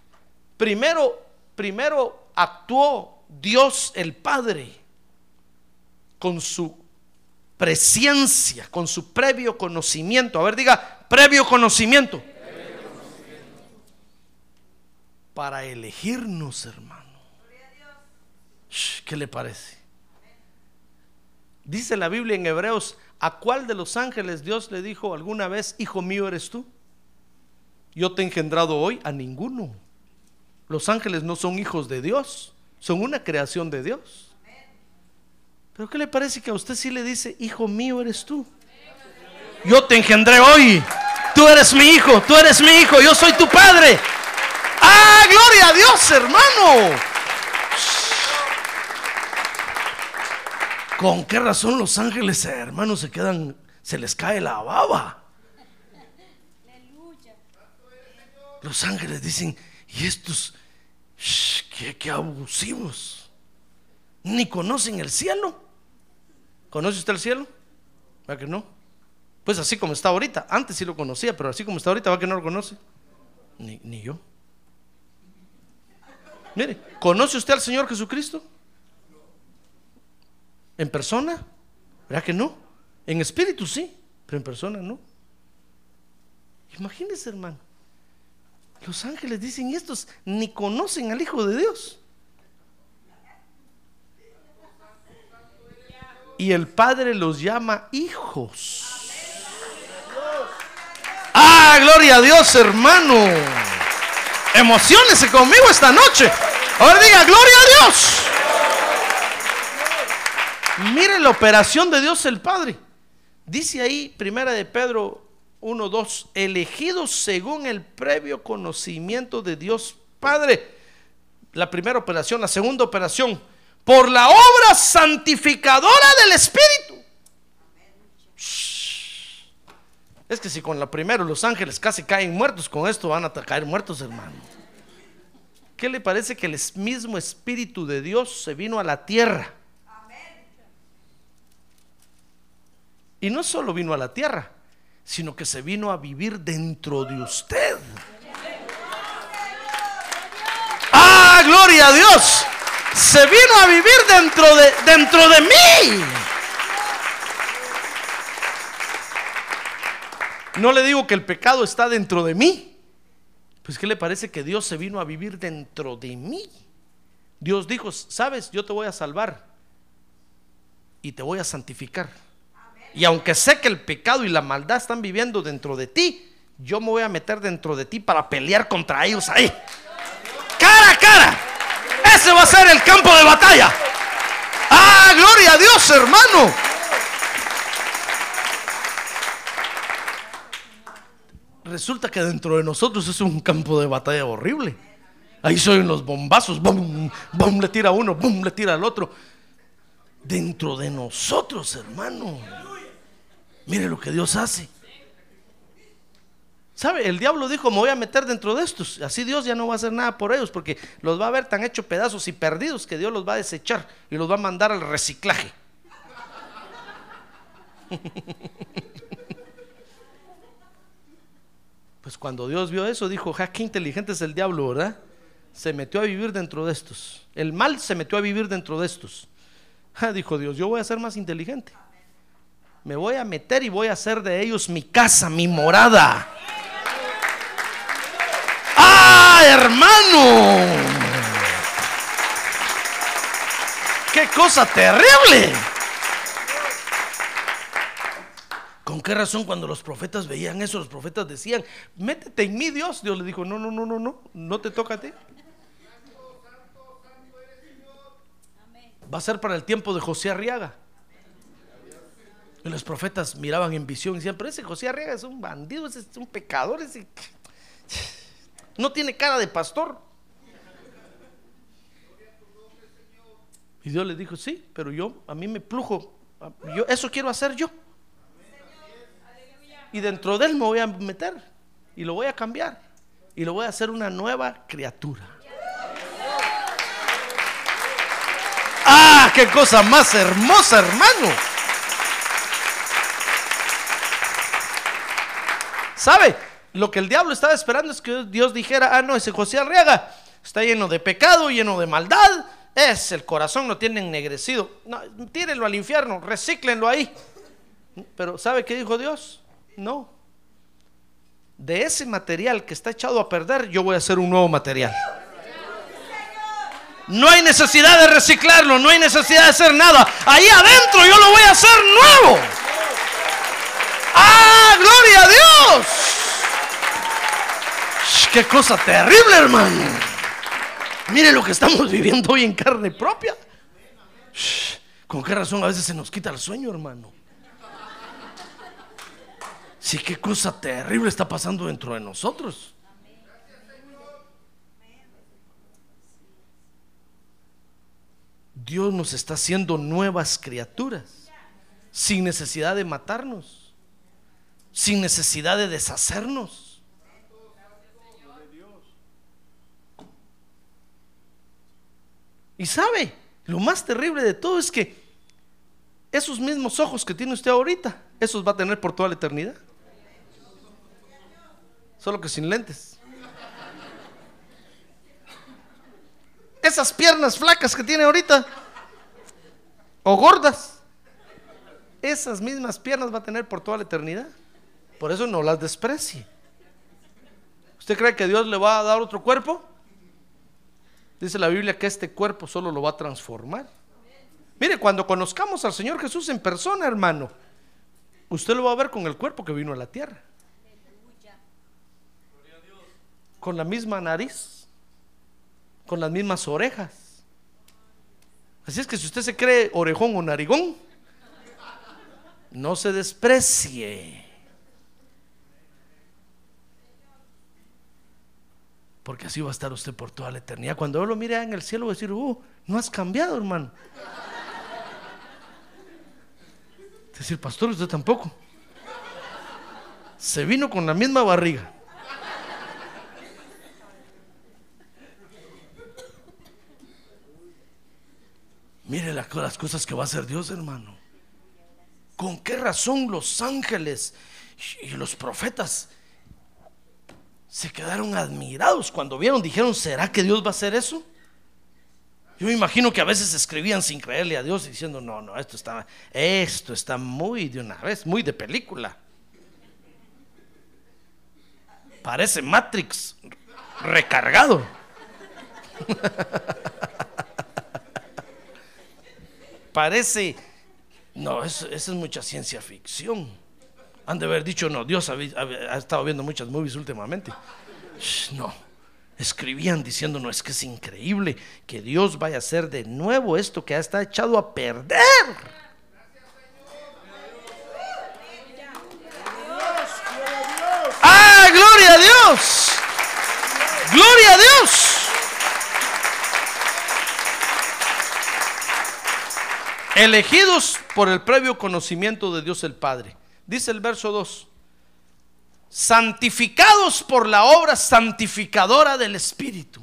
Primero, primero actuó Dios el Padre con su presencia, con su previo conocimiento. A ver, diga, previo conocimiento. Para elegirnos, hermano. ¿Qué le parece? Dice la Biblia en Hebreos, ¿a cuál de los ángeles Dios le dijo alguna vez, hijo mío eres tú? Yo te he engendrado hoy a ninguno. Los ángeles no son hijos de Dios, son una creación de Dios. Pero ¿qué le parece que a usted sí le dice, hijo mío eres tú? Yo te engendré hoy. Tú eres mi hijo, tú eres mi hijo, yo soy tu padre. ¡Ah, gloria a Dios, hermano! ¿Con qué razón los ángeles, hermanos, se quedan, se les cae la baba? Los ángeles dicen, y estos, shh, qué, abusivos, ni conocen el cielo. ¿Conoce usted el cielo? ¿Va que no? Pues así como está ahorita. Antes sí lo conocía, pero así como está ahorita, ¿va que no lo conoce? Ni, ni yo. Mire, ¿conoce usted al Señor Jesucristo? ¿En persona? ¿Verdad que no? En espíritu sí, pero en persona no. Imagínese, hermano. Los ángeles dicen, "Y estos ni conocen al Hijo de Dios. Y el Padre los llama hijos. Ah, gloria a Dios, hermano. Emocionese conmigo esta noche. Ahora diga, gloria a Dios. Mire la operación de Dios el Padre. Dice ahí, primera de Pedro 1, 2, elegidos según el previo conocimiento de Dios Padre. La primera operación, la segunda operación, por la obra santificadora del Espíritu. Es que si con la primera los ángeles casi caen muertos, con esto van a caer muertos, hermano. ¿Qué le parece que el mismo Espíritu de Dios se vino a la tierra? Y no solo vino a la tierra, sino que se vino a vivir dentro de usted. ¡Ah, gloria a Dios! Se vino a vivir dentro de, dentro de mí. No le digo que el pecado está dentro de mí. Pues ¿qué le parece que Dios se vino a vivir dentro de mí? Dios dijo, sabes, yo te voy a salvar y te voy a santificar. Y aunque sé que el pecado y la maldad están viviendo dentro de ti, yo me voy a meter dentro de ti para pelear contra ellos ahí. Cara a cara. Ese va a ser el campo de batalla. Ah, gloria a Dios, hermano. Resulta que dentro de nosotros es un campo de batalla horrible. Ahí son los bombazos, bum, bum, le tira uno, bum, le tira al otro. Dentro de nosotros, hermano. Mire lo que Dios hace. ¿Sabe? El diablo dijo, me voy a meter dentro de estos. Así Dios ya no va a hacer nada por ellos porque los va a ver tan hechos pedazos y perdidos que Dios los va a desechar y los va a mandar al reciclaje. Pues cuando Dios vio eso, dijo, ja, qué inteligente es el diablo, ¿verdad? Se metió a vivir dentro de estos. El mal se metió a vivir dentro de estos. Dijo Dios, yo voy a ser más inteligente. Me voy a meter y voy a hacer de ellos mi casa, mi morada. ¡Ah, hermano! ¡Qué cosa terrible! ¿Con qué razón cuando los profetas veían eso, los profetas decían, métete en mí Dios? Dios le dijo, no, no, no, no, no, no te toca a ti. Va a ser para el tiempo de José Arriaga. Y los profetas miraban en visión y decían, pero ese José Arriaga es un bandido, ese es un pecador, ese no tiene cara de pastor. Y Dios le dijo, sí, pero yo, a mí me plujo, yo, eso quiero hacer yo. Y dentro de él me voy a meter y lo voy a cambiar y lo voy a hacer una nueva criatura. Ah, qué cosa más hermosa, hermano. ¿Sabe? Lo que el diablo estaba esperando es que Dios dijera, ah, no, ese José Arriaga está lleno de pecado, lleno de maldad, es el corazón lo tiene ennegrecido. No, tírenlo al infierno, recíclenlo ahí. Pero ¿sabe qué dijo Dios? No. De ese material que está echado a perder, yo voy a hacer un nuevo material. No hay necesidad de reciclarlo, no hay necesidad de hacer nada. Ahí adentro yo lo voy a hacer nuevo. ¡Ah, gloria a Dios! ¡Qué cosa terrible, hermano! Mire lo que estamos viviendo hoy en carne propia. ¿Con qué razón a veces se nos quita el sueño, hermano? Sí, qué cosa terrible está pasando dentro de nosotros. Dios nos está haciendo nuevas criaturas sin necesidad de matarnos, sin necesidad de deshacernos. Y sabe, lo más terrible de todo es que esos mismos ojos que tiene usted ahorita, esos va a tener por toda la eternidad. Solo que sin lentes. Esas piernas flacas que tiene ahorita, o gordas, esas mismas piernas va a tener por toda la eternidad. Por eso no las desprecie. ¿Usted cree que Dios le va a dar otro cuerpo? Dice la Biblia que este cuerpo solo lo va a transformar. Mire, cuando conozcamos al Señor Jesús en persona, hermano, usted lo va a ver con el cuerpo que vino a la tierra. Con la misma nariz, con las mismas orejas. Así es que si usted se cree orejón o narigón, no se desprecie. Porque así va a estar usted por toda la eternidad. Cuando yo lo mire en el cielo, va a decir, uh, no has cambiado, hermano. Es decir, pastor, usted tampoco. Se vino con la misma barriga. Mire la- las cosas que va a hacer Dios, hermano. ¿Con qué razón los ángeles y los profetas se quedaron admirados cuando vieron? Dijeron, ¿será que Dios va a hacer eso? Yo me imagino que a veces escribían sin creerle a Dios diciendo, no, no, esto está, esto está muy de una vez, muy de película. Parece Matrix recargado. Parece, no, eso, eso es mucha ciencia ficción. Han de haber dicho, no, Dios ha, estado viendo muchas movies últimamente. No, escribían diciendo, no, es que es increíble que Dios vaya a hacer de nuevo esto que está echado a perder. ¡Ah, gloria a Dios! ¡Gloria a Dios! Elegidos por el previo conocimiento de Dios el Padre. Dice el verso 2. Santificados por la obra santificadora del Espíritu.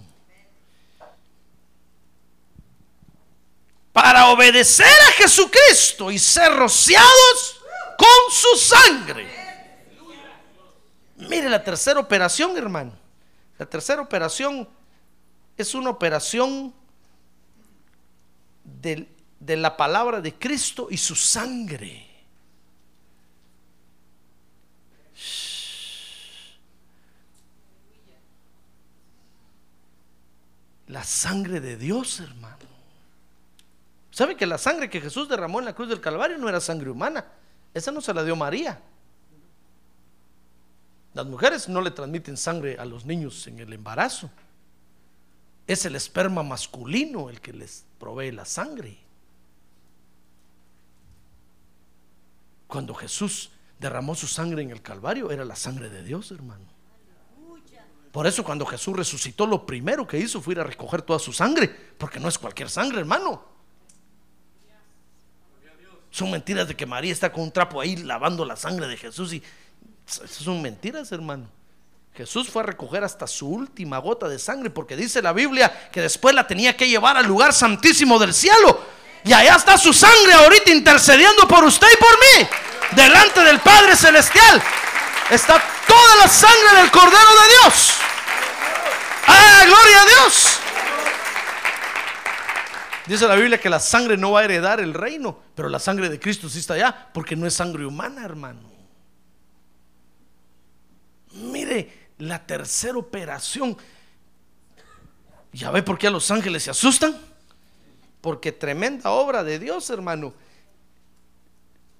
Para obedecer a Jesucristo y ser rociados con su sangre. Mire la tercera operación, hermano. La tercera operación es una operación del- de la palabra de Cristo y su sangre. La sangre de Dios, hermano. ¿Sabe que la sangre que Jesús derramó en la cruz del Calvario no era sangre humana? Esa no se la dio María. Las mujeres no le transmiten sangre a los niños en el embarazo. Es el esperma masculino el que les provee la sangre. Cuando Jesús derramó su sangre en el Calvario, era la sangre de Dios, hermano. Por eso cuando Jesús resucitó, lo primero que hizo fue ir a recoger toda su sangre, porque no es cualquier sangre, hermano. Son mentiras de que María está con un trapo ahí lavando la sangre de Jesús y son mentiras, hermano. Jesús fue a recoger hasta su última gota de sangre porque dice la Biblia que después la tenía que llevar al lugar santísimo del cielo. Y allá está su sangre ahorita intercediendo por usted y por mí. Delante del Padre Celestial está toda la sangre del Cordero de Dios. ¡Ah, gloria a Dios! Dice la Biblia que la sangre no va a heredar el reino, pero la sangre de Cristo sí está allá, porque no es sangre humana, hermano. Mire, la tercera operación. ¿Ya ve por qué a los ángeles se asustan? Porque tremenda obra de Dios, hermano.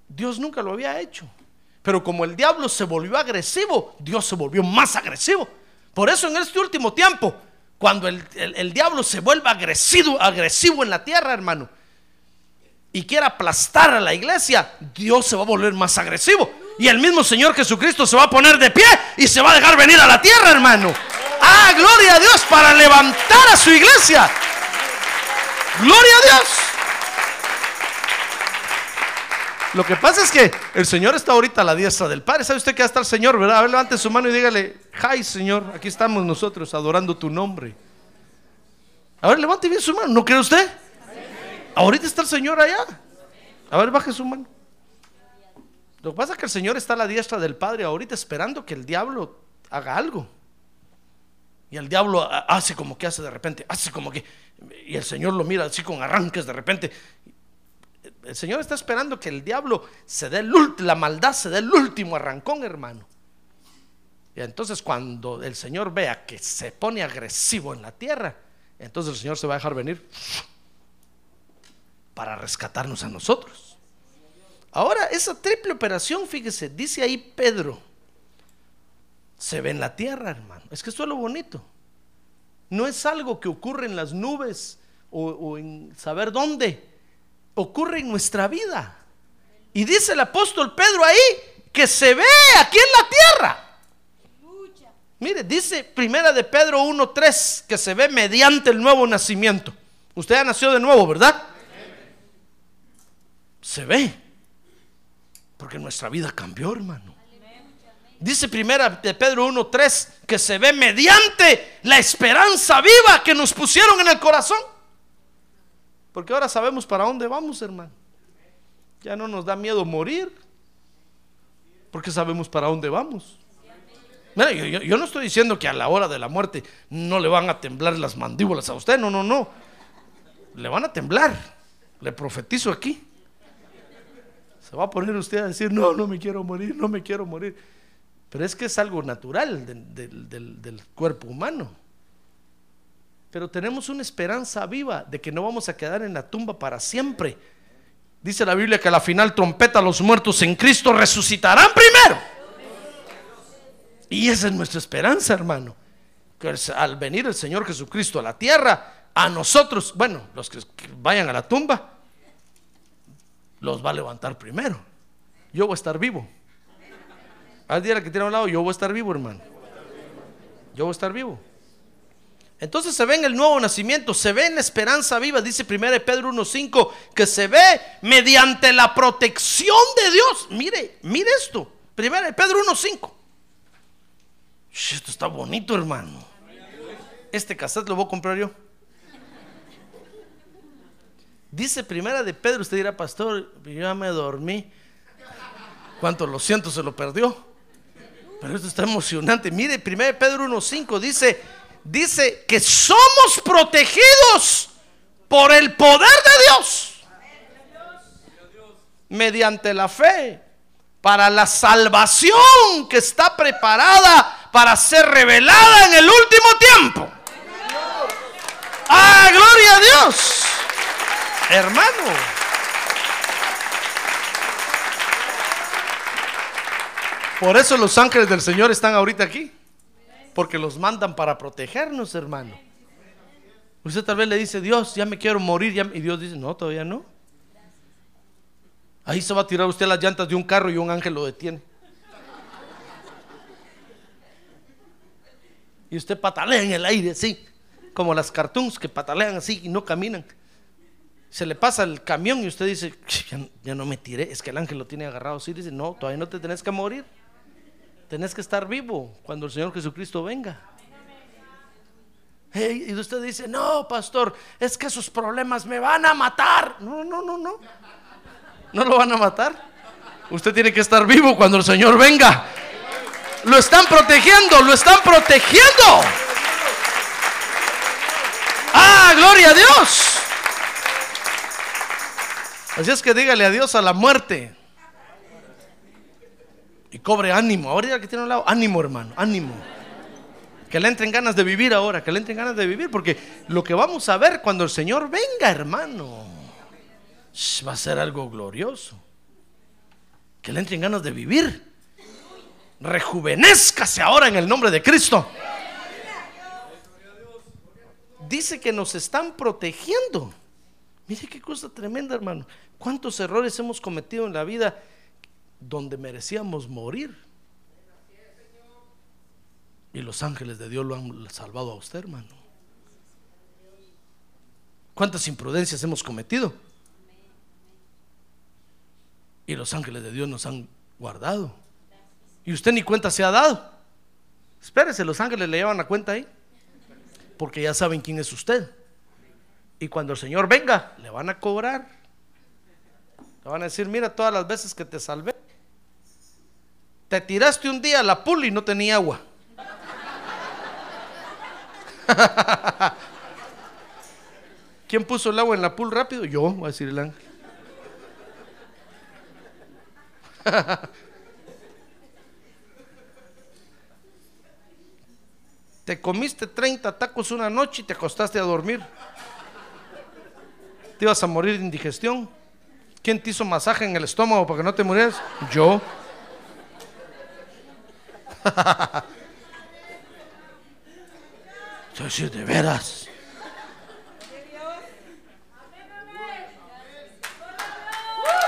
Dios nunca lo había hecho. Pero como el diablo se volvió agresivo, Dios se volvió más agresivo. Por eso en este último tiempo, cuando el, el- diablo se vuelve agresivo, agresivo en la tierra, hermano, y quiere aplastar a la iglesia, Dios se va a volver más agresivo. Y el mismo Señor Jesucristo se va a poner de pie y se va a dejar venir a la tierra, hermano. Ah, gloria a Dios para levantar a su iglesia. Gloria a Dios. Lo que pasa es que el Señor está ahorita a la diestra del Padre. ¿Sabe usted que está el Señor, verdad? A ver, levante su mano y dígale, hi Señor, aquí estamos nosotros adorando tu nombre. A ver, levante bien su mano, ¿no cree usted? Ahorita está el Señor allá. A ver, baje su mano. Lo que pasa es que el Señor está a la diestra del Padre ahorita esperando que el diablo haga algo. Y el diablo ha- hace como que hace de repente, hace como que... Y el Señor lo mira así con arranques de repente. El Señor está esperando que el diablo se dé la maldad se dé el último arrancón, hermano. Y entonces cuando el Señor vea que se pone agresivo en la tierra, entonces el Señor se va a dejar venir para rescatarnos a nosotros. Ahora, esa triple operación, fíjese, dice ahí Pedro, se ve en la tierra, hermano. Es que esto es lo bonito. No es algo que ocurre en las nubes o en saber dónde. Ocurre en nuestra vida. Y dice el apóstol Pedro ahí que se ve aquí en la tierra. Mire, dice Primera de Pedro 1:3 que se ve mediante el nuevo nacimiento. Usted ya nació de nuevo, ¿verdad? Se ve. Porque nuestra vida cambió, hermano. Dice Primera de Pedro 1:3 que se ve mediante la esperanza viva que nos pusieron en el corazón. Porque ahora sabemos para dónde vamos, hermano. Ya no nos da miedo morir. Porque sabemos para dónde vamos. Mira, yo, no estoy diciendo que a la hora de la muerte no le van a temblar las mandíbulas a usted. No, no, no. Le van a temblar. Le profetizo aquí. Se va a poner usted a decir, no, no me quiero morir, no me quiero morir. Pero es que es algo natural del- del cuerpo humano. Pero tenemos una esperanza viva de que no vamos a quedar en la tumba para siempre. Dice la Biblia que a la final trompeta los muertos en Cristo resucitarán primero. Y esa es nuestra esperanza, hermano. Que al venir el Señor Jesucristo a la tierra, a nosotros, bueno, los que vayan a la tumba, los va a levantar primero. Yo voy a estar vivo. Al día que tiene a un lado, yo voy a estar vivo, hermano. Yo voy a estar vivo. Entonces se ve en el nuevo nacimiento, se ve en la esperanza viva, dice 1 Pedro 1.5, que se ve mediante la protección de Dios. Mire, mire esto, 1 Pedro 1.5. Sh, Esto está bonito, hermano. Este cassette lo voy a comprar yo. Dice primera de Pedro, usted dirá, pastor, yo ya me dormí. ¿Cuánto lo siento se lo perdió? Pero esto está emocionante. Mire, 1 Pedro 1.5 dice, dice que somos protegidos por el poder de Dios. Mediante la fe. Para la salvación que está preparada para ser revelada en el último tiempo. ¡Ah, gloria a Dios! Hermano. Por eso los ángeles del Señor están ahorita aquí. Porque los mandan para protegernos, hermano. Usted tal vez le dice, Dios, ya me quiero morir. ya me-". Y Dios dice, no, todavía no. Ahí se va a tirar usted las llantas de un carro y un ángel lo detiene. Y usted patalea en el aire, así. Como las cartoons que patalean así y no caminan. Se le pasa el camión y usted dice, ya, ya no me tiré. Es que el ángel lo tiene agarrado así. Dice, no, todavía no te tenés que morir. Tenés que estar vivo cuando el Señor Jesucristo venga. Y usted dice, no, pastor, es que esos problemas me van a matar. No, no, no, no. No lo van a matar. Usted tiene que estar vivo cuando el Señor venga. Lo están protegiendo, lo están protegiendo. Ah, gloria a Dios. Así es que dígale adiós a la muerte. Cobre ánimo. Ahora que tiene un lado, ánimo, hermano, ánimo. Que le entren ganas de vivir ahora, que le entren ganas de vivir, porque lo que vamos a ver cuando el Señor venga, hermano, va a ser algo glorioso. Que le entren ganas de vivir. Rejuvenézcase ahora en el nombre de Cristo. Dice que nos están protegiendo. Mire qué cosa tremenda, hermano. ¿Cuántos errores hemos cometido en la vida donde merecíamos morir? Y los ángeles de Dios lo han salvado a usted, hermano. ¿Cuántas imprudencias hemos cometido? Y los ángeles de Dios nos han guardado. Y usted ni cuenta se ha dado. Espérese, los ángeles le llevan la cuenta ahí. Porque ya saben quién es usted. Y cuando el Señor venga, le van a cobrar. Le van a decir, mira todas las veces que te salvé. Te tiraste un día a la pool y no tenía agua. ¿Quién puso el agua en la pool rápido? Yo, va a decir el ángel. Te comiste 30 tacos una noche y te acostaste a dormir. Te ibas a morir de indigestión. ¿Quién te hizo masaje en el estómago para que no te murieras? Yo. De veras.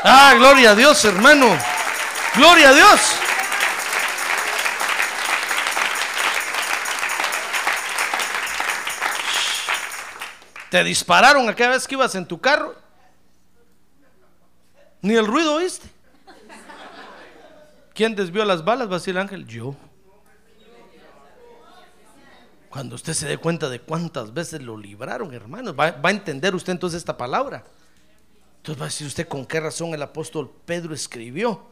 Ah, gloria a Dios, hermano. Gloria a Dios. Te dispararon aquella vez que ibas en tu carro. Ni el ruido oíste. ¿Quién desvió las balas? Va ángel. Yo. Cuando usted se dé cuenta de cuántas veces lo libraron, hermanos, va, a entender usted entonces esta palabra. Entonces va a decir usted con qué razón el apóstol Pedro escribió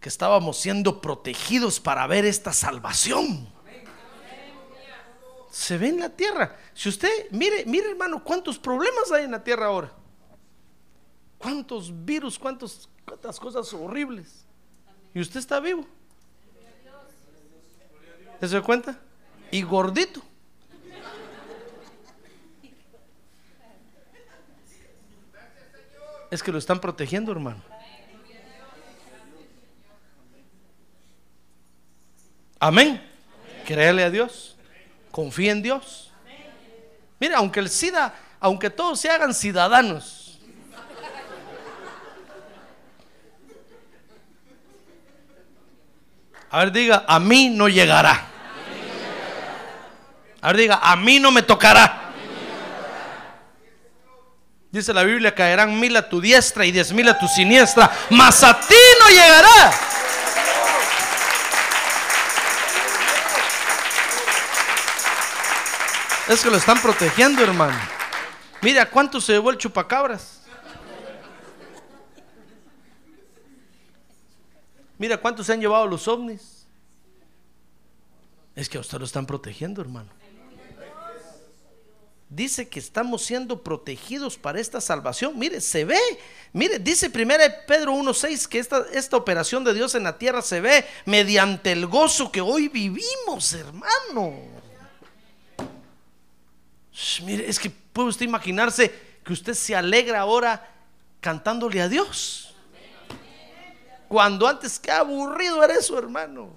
que estábamos siendo protegidos para ver esta salvación. Se ve en la tierra. Si usted, mire, mire hermano, cuántos problemas hay en la tierra ahora. Cuántos virus, cuántos, cuántas cosas horribles. Y usted está vivo. ¿Se da cuenta? Y gordito. Es que lo están protegiendo, hermano. Amén. Créele a Dios. Confía en Dios. Mira, aunque el SIDA, aunque todos se hagan ciudadanos. A ver, diga, a mí no llegará. A ver, diga, a mí no me tocará. Dice la Biblia, caerán mil a tu diestra y diez mil a tu siniestra, mas a ti no llegará. Es que lo están protegiendo, hermano. Mira cuánto se llevó el chupacabras. Mira cuántos se han llevado los ovnis. Es que a usted lo están protegiendo, hermano. Dice que estamos siendo protegidos para esta salvación. Mire, se ve. Mire, dice 1 Pedro 1.6 que esta, esta operación de Dios en la tierra se ve mediante el gozo que hoy vivimos, hermano. Mire, es que puede usted imaginarse que usted se alegra ahora cantándole a Dios. Cuando antes qué aburrido era eso, hermano.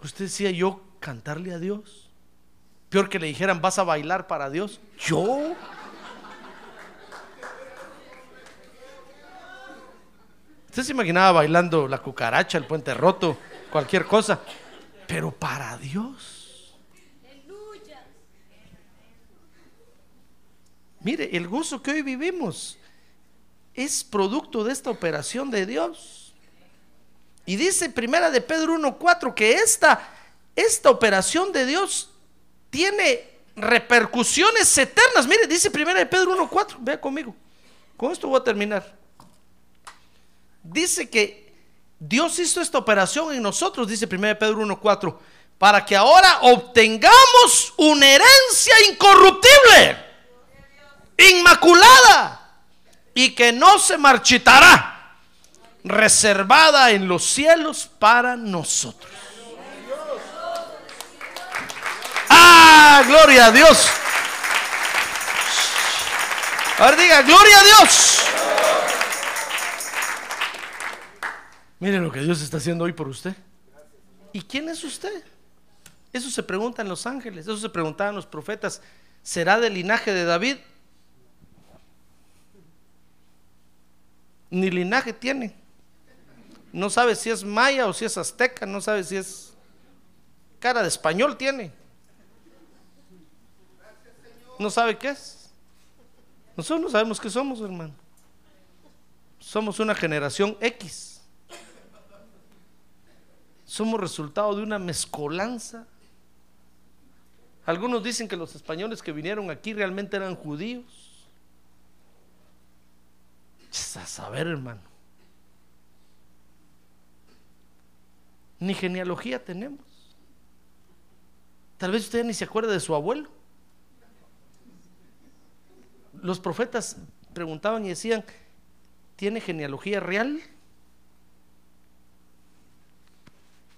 Usted decía yo cantarle a Dios. Peor que le dijeran, vas a bailar para Dios. Yo. Usted se imaginaba bailando la cucaracha, el puente roto, cualquier cosa pero para Dios. Mire, el gozo que hoy vivimos es producto de esta operación de Dios. Y dice Primera de Pedro 1:4 que esta esta operación de Dios tiene repercusiones eternas. Mire, dice Primera de Pedro 1:4, vea conmigo. Con esto voy a terminar. Dice que Dios hizo esta operación en nosotros, dice 1 Pedro 1.4, para que ahora obtengamos una herencia incorruptible, inmaculada, y que no se marchitará, reservada en los cielos para nosotros. Gloria a Dios. A ver, diga, gloria a Dios. Mire lo que Dios está haciendo hoy por usted. ¿Y quién es usted? Eso se preguntan los ángeles, eso se preguntaban los profetas. ¿Será del linaje de David? Ni linaje tiene. No sabe si es maya o si es azteca, no sabe si es cara de español tiene. No sabe qué es. Nosotros no sabemos qué somos, hermano. Somos una generación X. Somos resultado de una mezcolanza. Algunos dicen que los españoles que vinieron aquí realmente eran judíos. A saber, hermano. Ni genealogía tenemos. Tal vez usted ni se acuerde de su abuelo. Los profetas preguntaban y decían, ¿tiene genealogía real?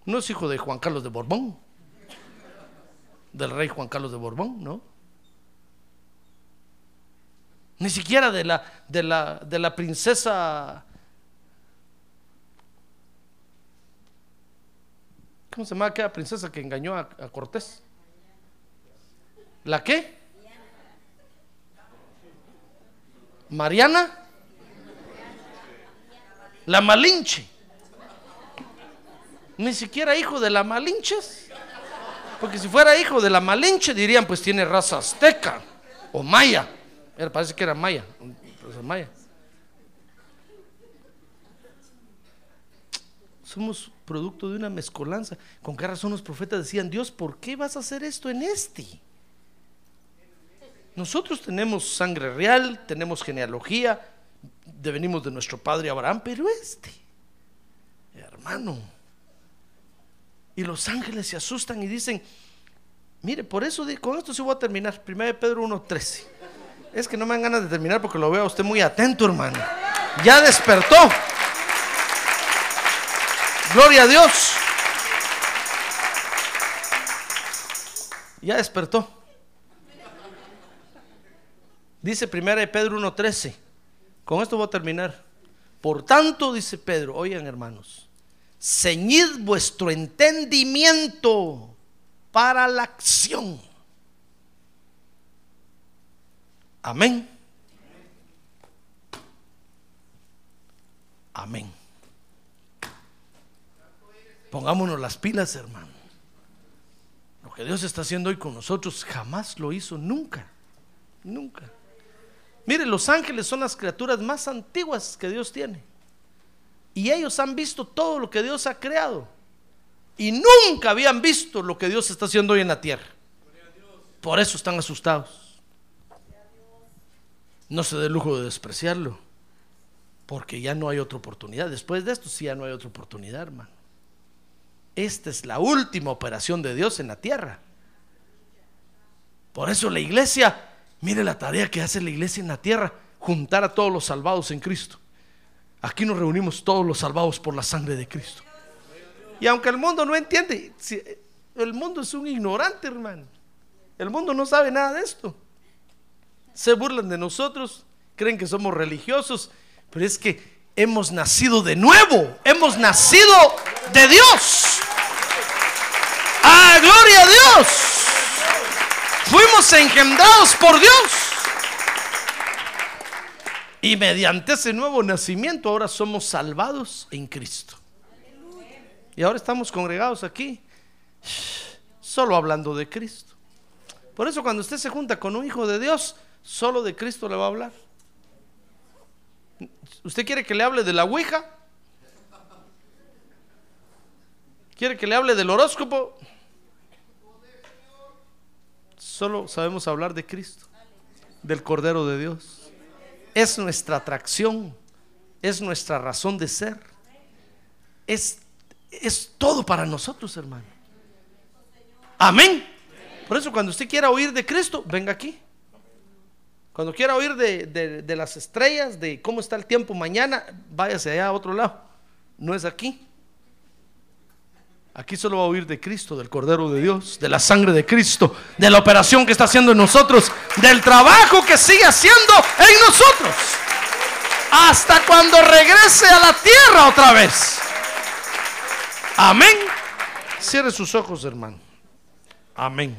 No es hijo de Juan Carlos de Borbón, del rey Juan Carlos de Borbón, ¿no? Ni siquiera de la, de la, de la princesa. ¿Cómo se llama aquella princesa que engañó a, Cortés? ¿La qué? Mariana. La Malinche. Ni siquiera hijo de la Malinches. Porque si fuera hijo de la Malinche dirían pues tiene raza azteca o maya. Parece que era maya. pues, maya. Somos producto de una mezcolanza. ¿Con qué razón los profetas decían, Dios, ¿por qué vas a hacer esto en este? Nosotros tenemos sangre real, tenemos genealogía, venimos de nuestro padre Abraham, pero este, hermano, y los ángeles se asustan y dicen, mire, por eso con esto sí voy a terminar, 1 Pedro 1.13. Es que no me dan ganas de terminar porque lo veo a usted muy atento, hermano. Ya despertó. Gloria a Dios. Ya despertó. Dice 1 Pedro 1.13. Con esto voy a terminar. Por tanto, dice Pedro, oigan hermanos, ceñid vuestro entendimiento para la acción. Amén. Amén. Pongámonos las pilas, hermano. Lo que Dios está haciendo hoy con nosotros jamás lo hizo nunca. Nunca. Mire, los ángeles son las criaturas más antiguas que Dios tiene. Y ellos han visto todo lo que Dios ha creado. Y nunca habían visto lo que Dios está haciendo hoy en la tierra. Por eso están asustados. No se dé lujo de despreciarlo. Porque ya no hay otra oportunidad. Después de esto sí ya no hay otra oportunidad, hermano. Esta es la última operación de Dios en la tierra. Por eso la iglesia, mire la tarea que hace la iglesia en la tierra, juntar a todos los salvados en Cristo. Aquí nos reunimos todos los salvados por la sangre de Cristo. Y aunque el mundo no entiende, el mundo es un ignorante, hermano. El mundo no sabe nada de esto. Se burlan de nosotros, creen que somos religiosos, pero es que hemos nacido de nuevo, hemos nacido de Dios. ¡Ah, gloria a Dios! Fuimos engendrados por Dios. Y mediante ese nuevo nacimiento ahora somos salvados en Cristo. Y ahora estamos congregados aquí, solo hablando de Cristo. Por eso cuando usted se junta con un hijo de Dios, solo de Cristo le va a hablar. ¿Usted quiere que le hable de la Ouija? ¿Quiere que le hable del horóscopo? Solo sabemos hablar de Cristo, del Cordero de Dios. Es nuestra atracción, es nuestra razón de ser. Es, es todo para nosotros, hermano. Amén. Por eso cuando usted quiera oír de Cristo, venga aquí. Cuando quiera oír de, de- de las estrellas, de cómo está el tiempo mañana, váyase allá a otro lado. No es aquí. Aquí solo va a oír de Cristo, del Cordero de Dios, de la sangre de Cristo, de la operación que está haciendo en nosotros, del trabajo que sigue haciendo en nosotros. Hasta cuando regrese a la tierra otra vez. Amén. Cierre sus ojos, hermano. Amén.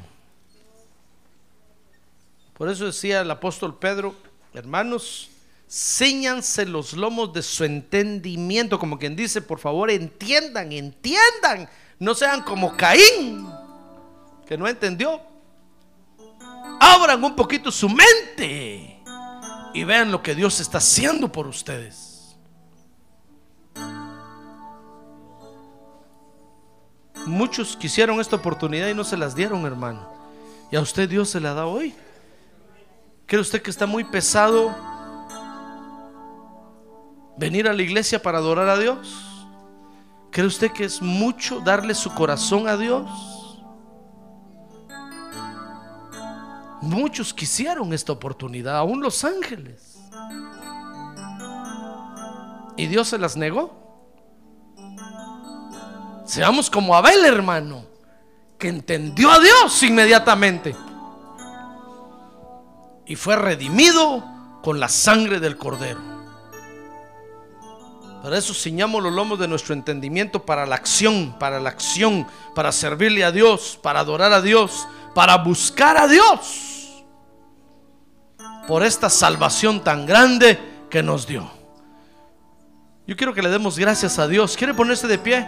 Por eso decía el apóstol Pedro, hermanos, ciñanse los lomos de su entendimiento, como quien dice, por favor, entiendan, entiendan, no sean como Caín, que no entendió. Abran un poquito su mente y vean lo que Dios está haciendo por ustedes. Muchos quisieron esta oportunidad y no se las dieron, hermano. Y a usted Dios se la da hoy. ¿Cree usted que está muy pesado venir a la iglesia para adorar a Dios? ¿Cree usted que es mucho darle su corazón a Dios? Muchos quisieron esta oportunidad, aún los ángeles. Y Dios se las negó. Seamos como Abel, hermano, que entendió a Dios inmediatamente y fue redimido con la sangre del cordero. Para eso ciñamos los lomos de nuestro entendimiento para la acción, para la acción, para servirle a Dios, para adorar a Dios, para buscar a Dios por esta salvación tan grande que nos dio. Yo quiero que le demos gracias a Dios. ¿Quiere ponerse de pie?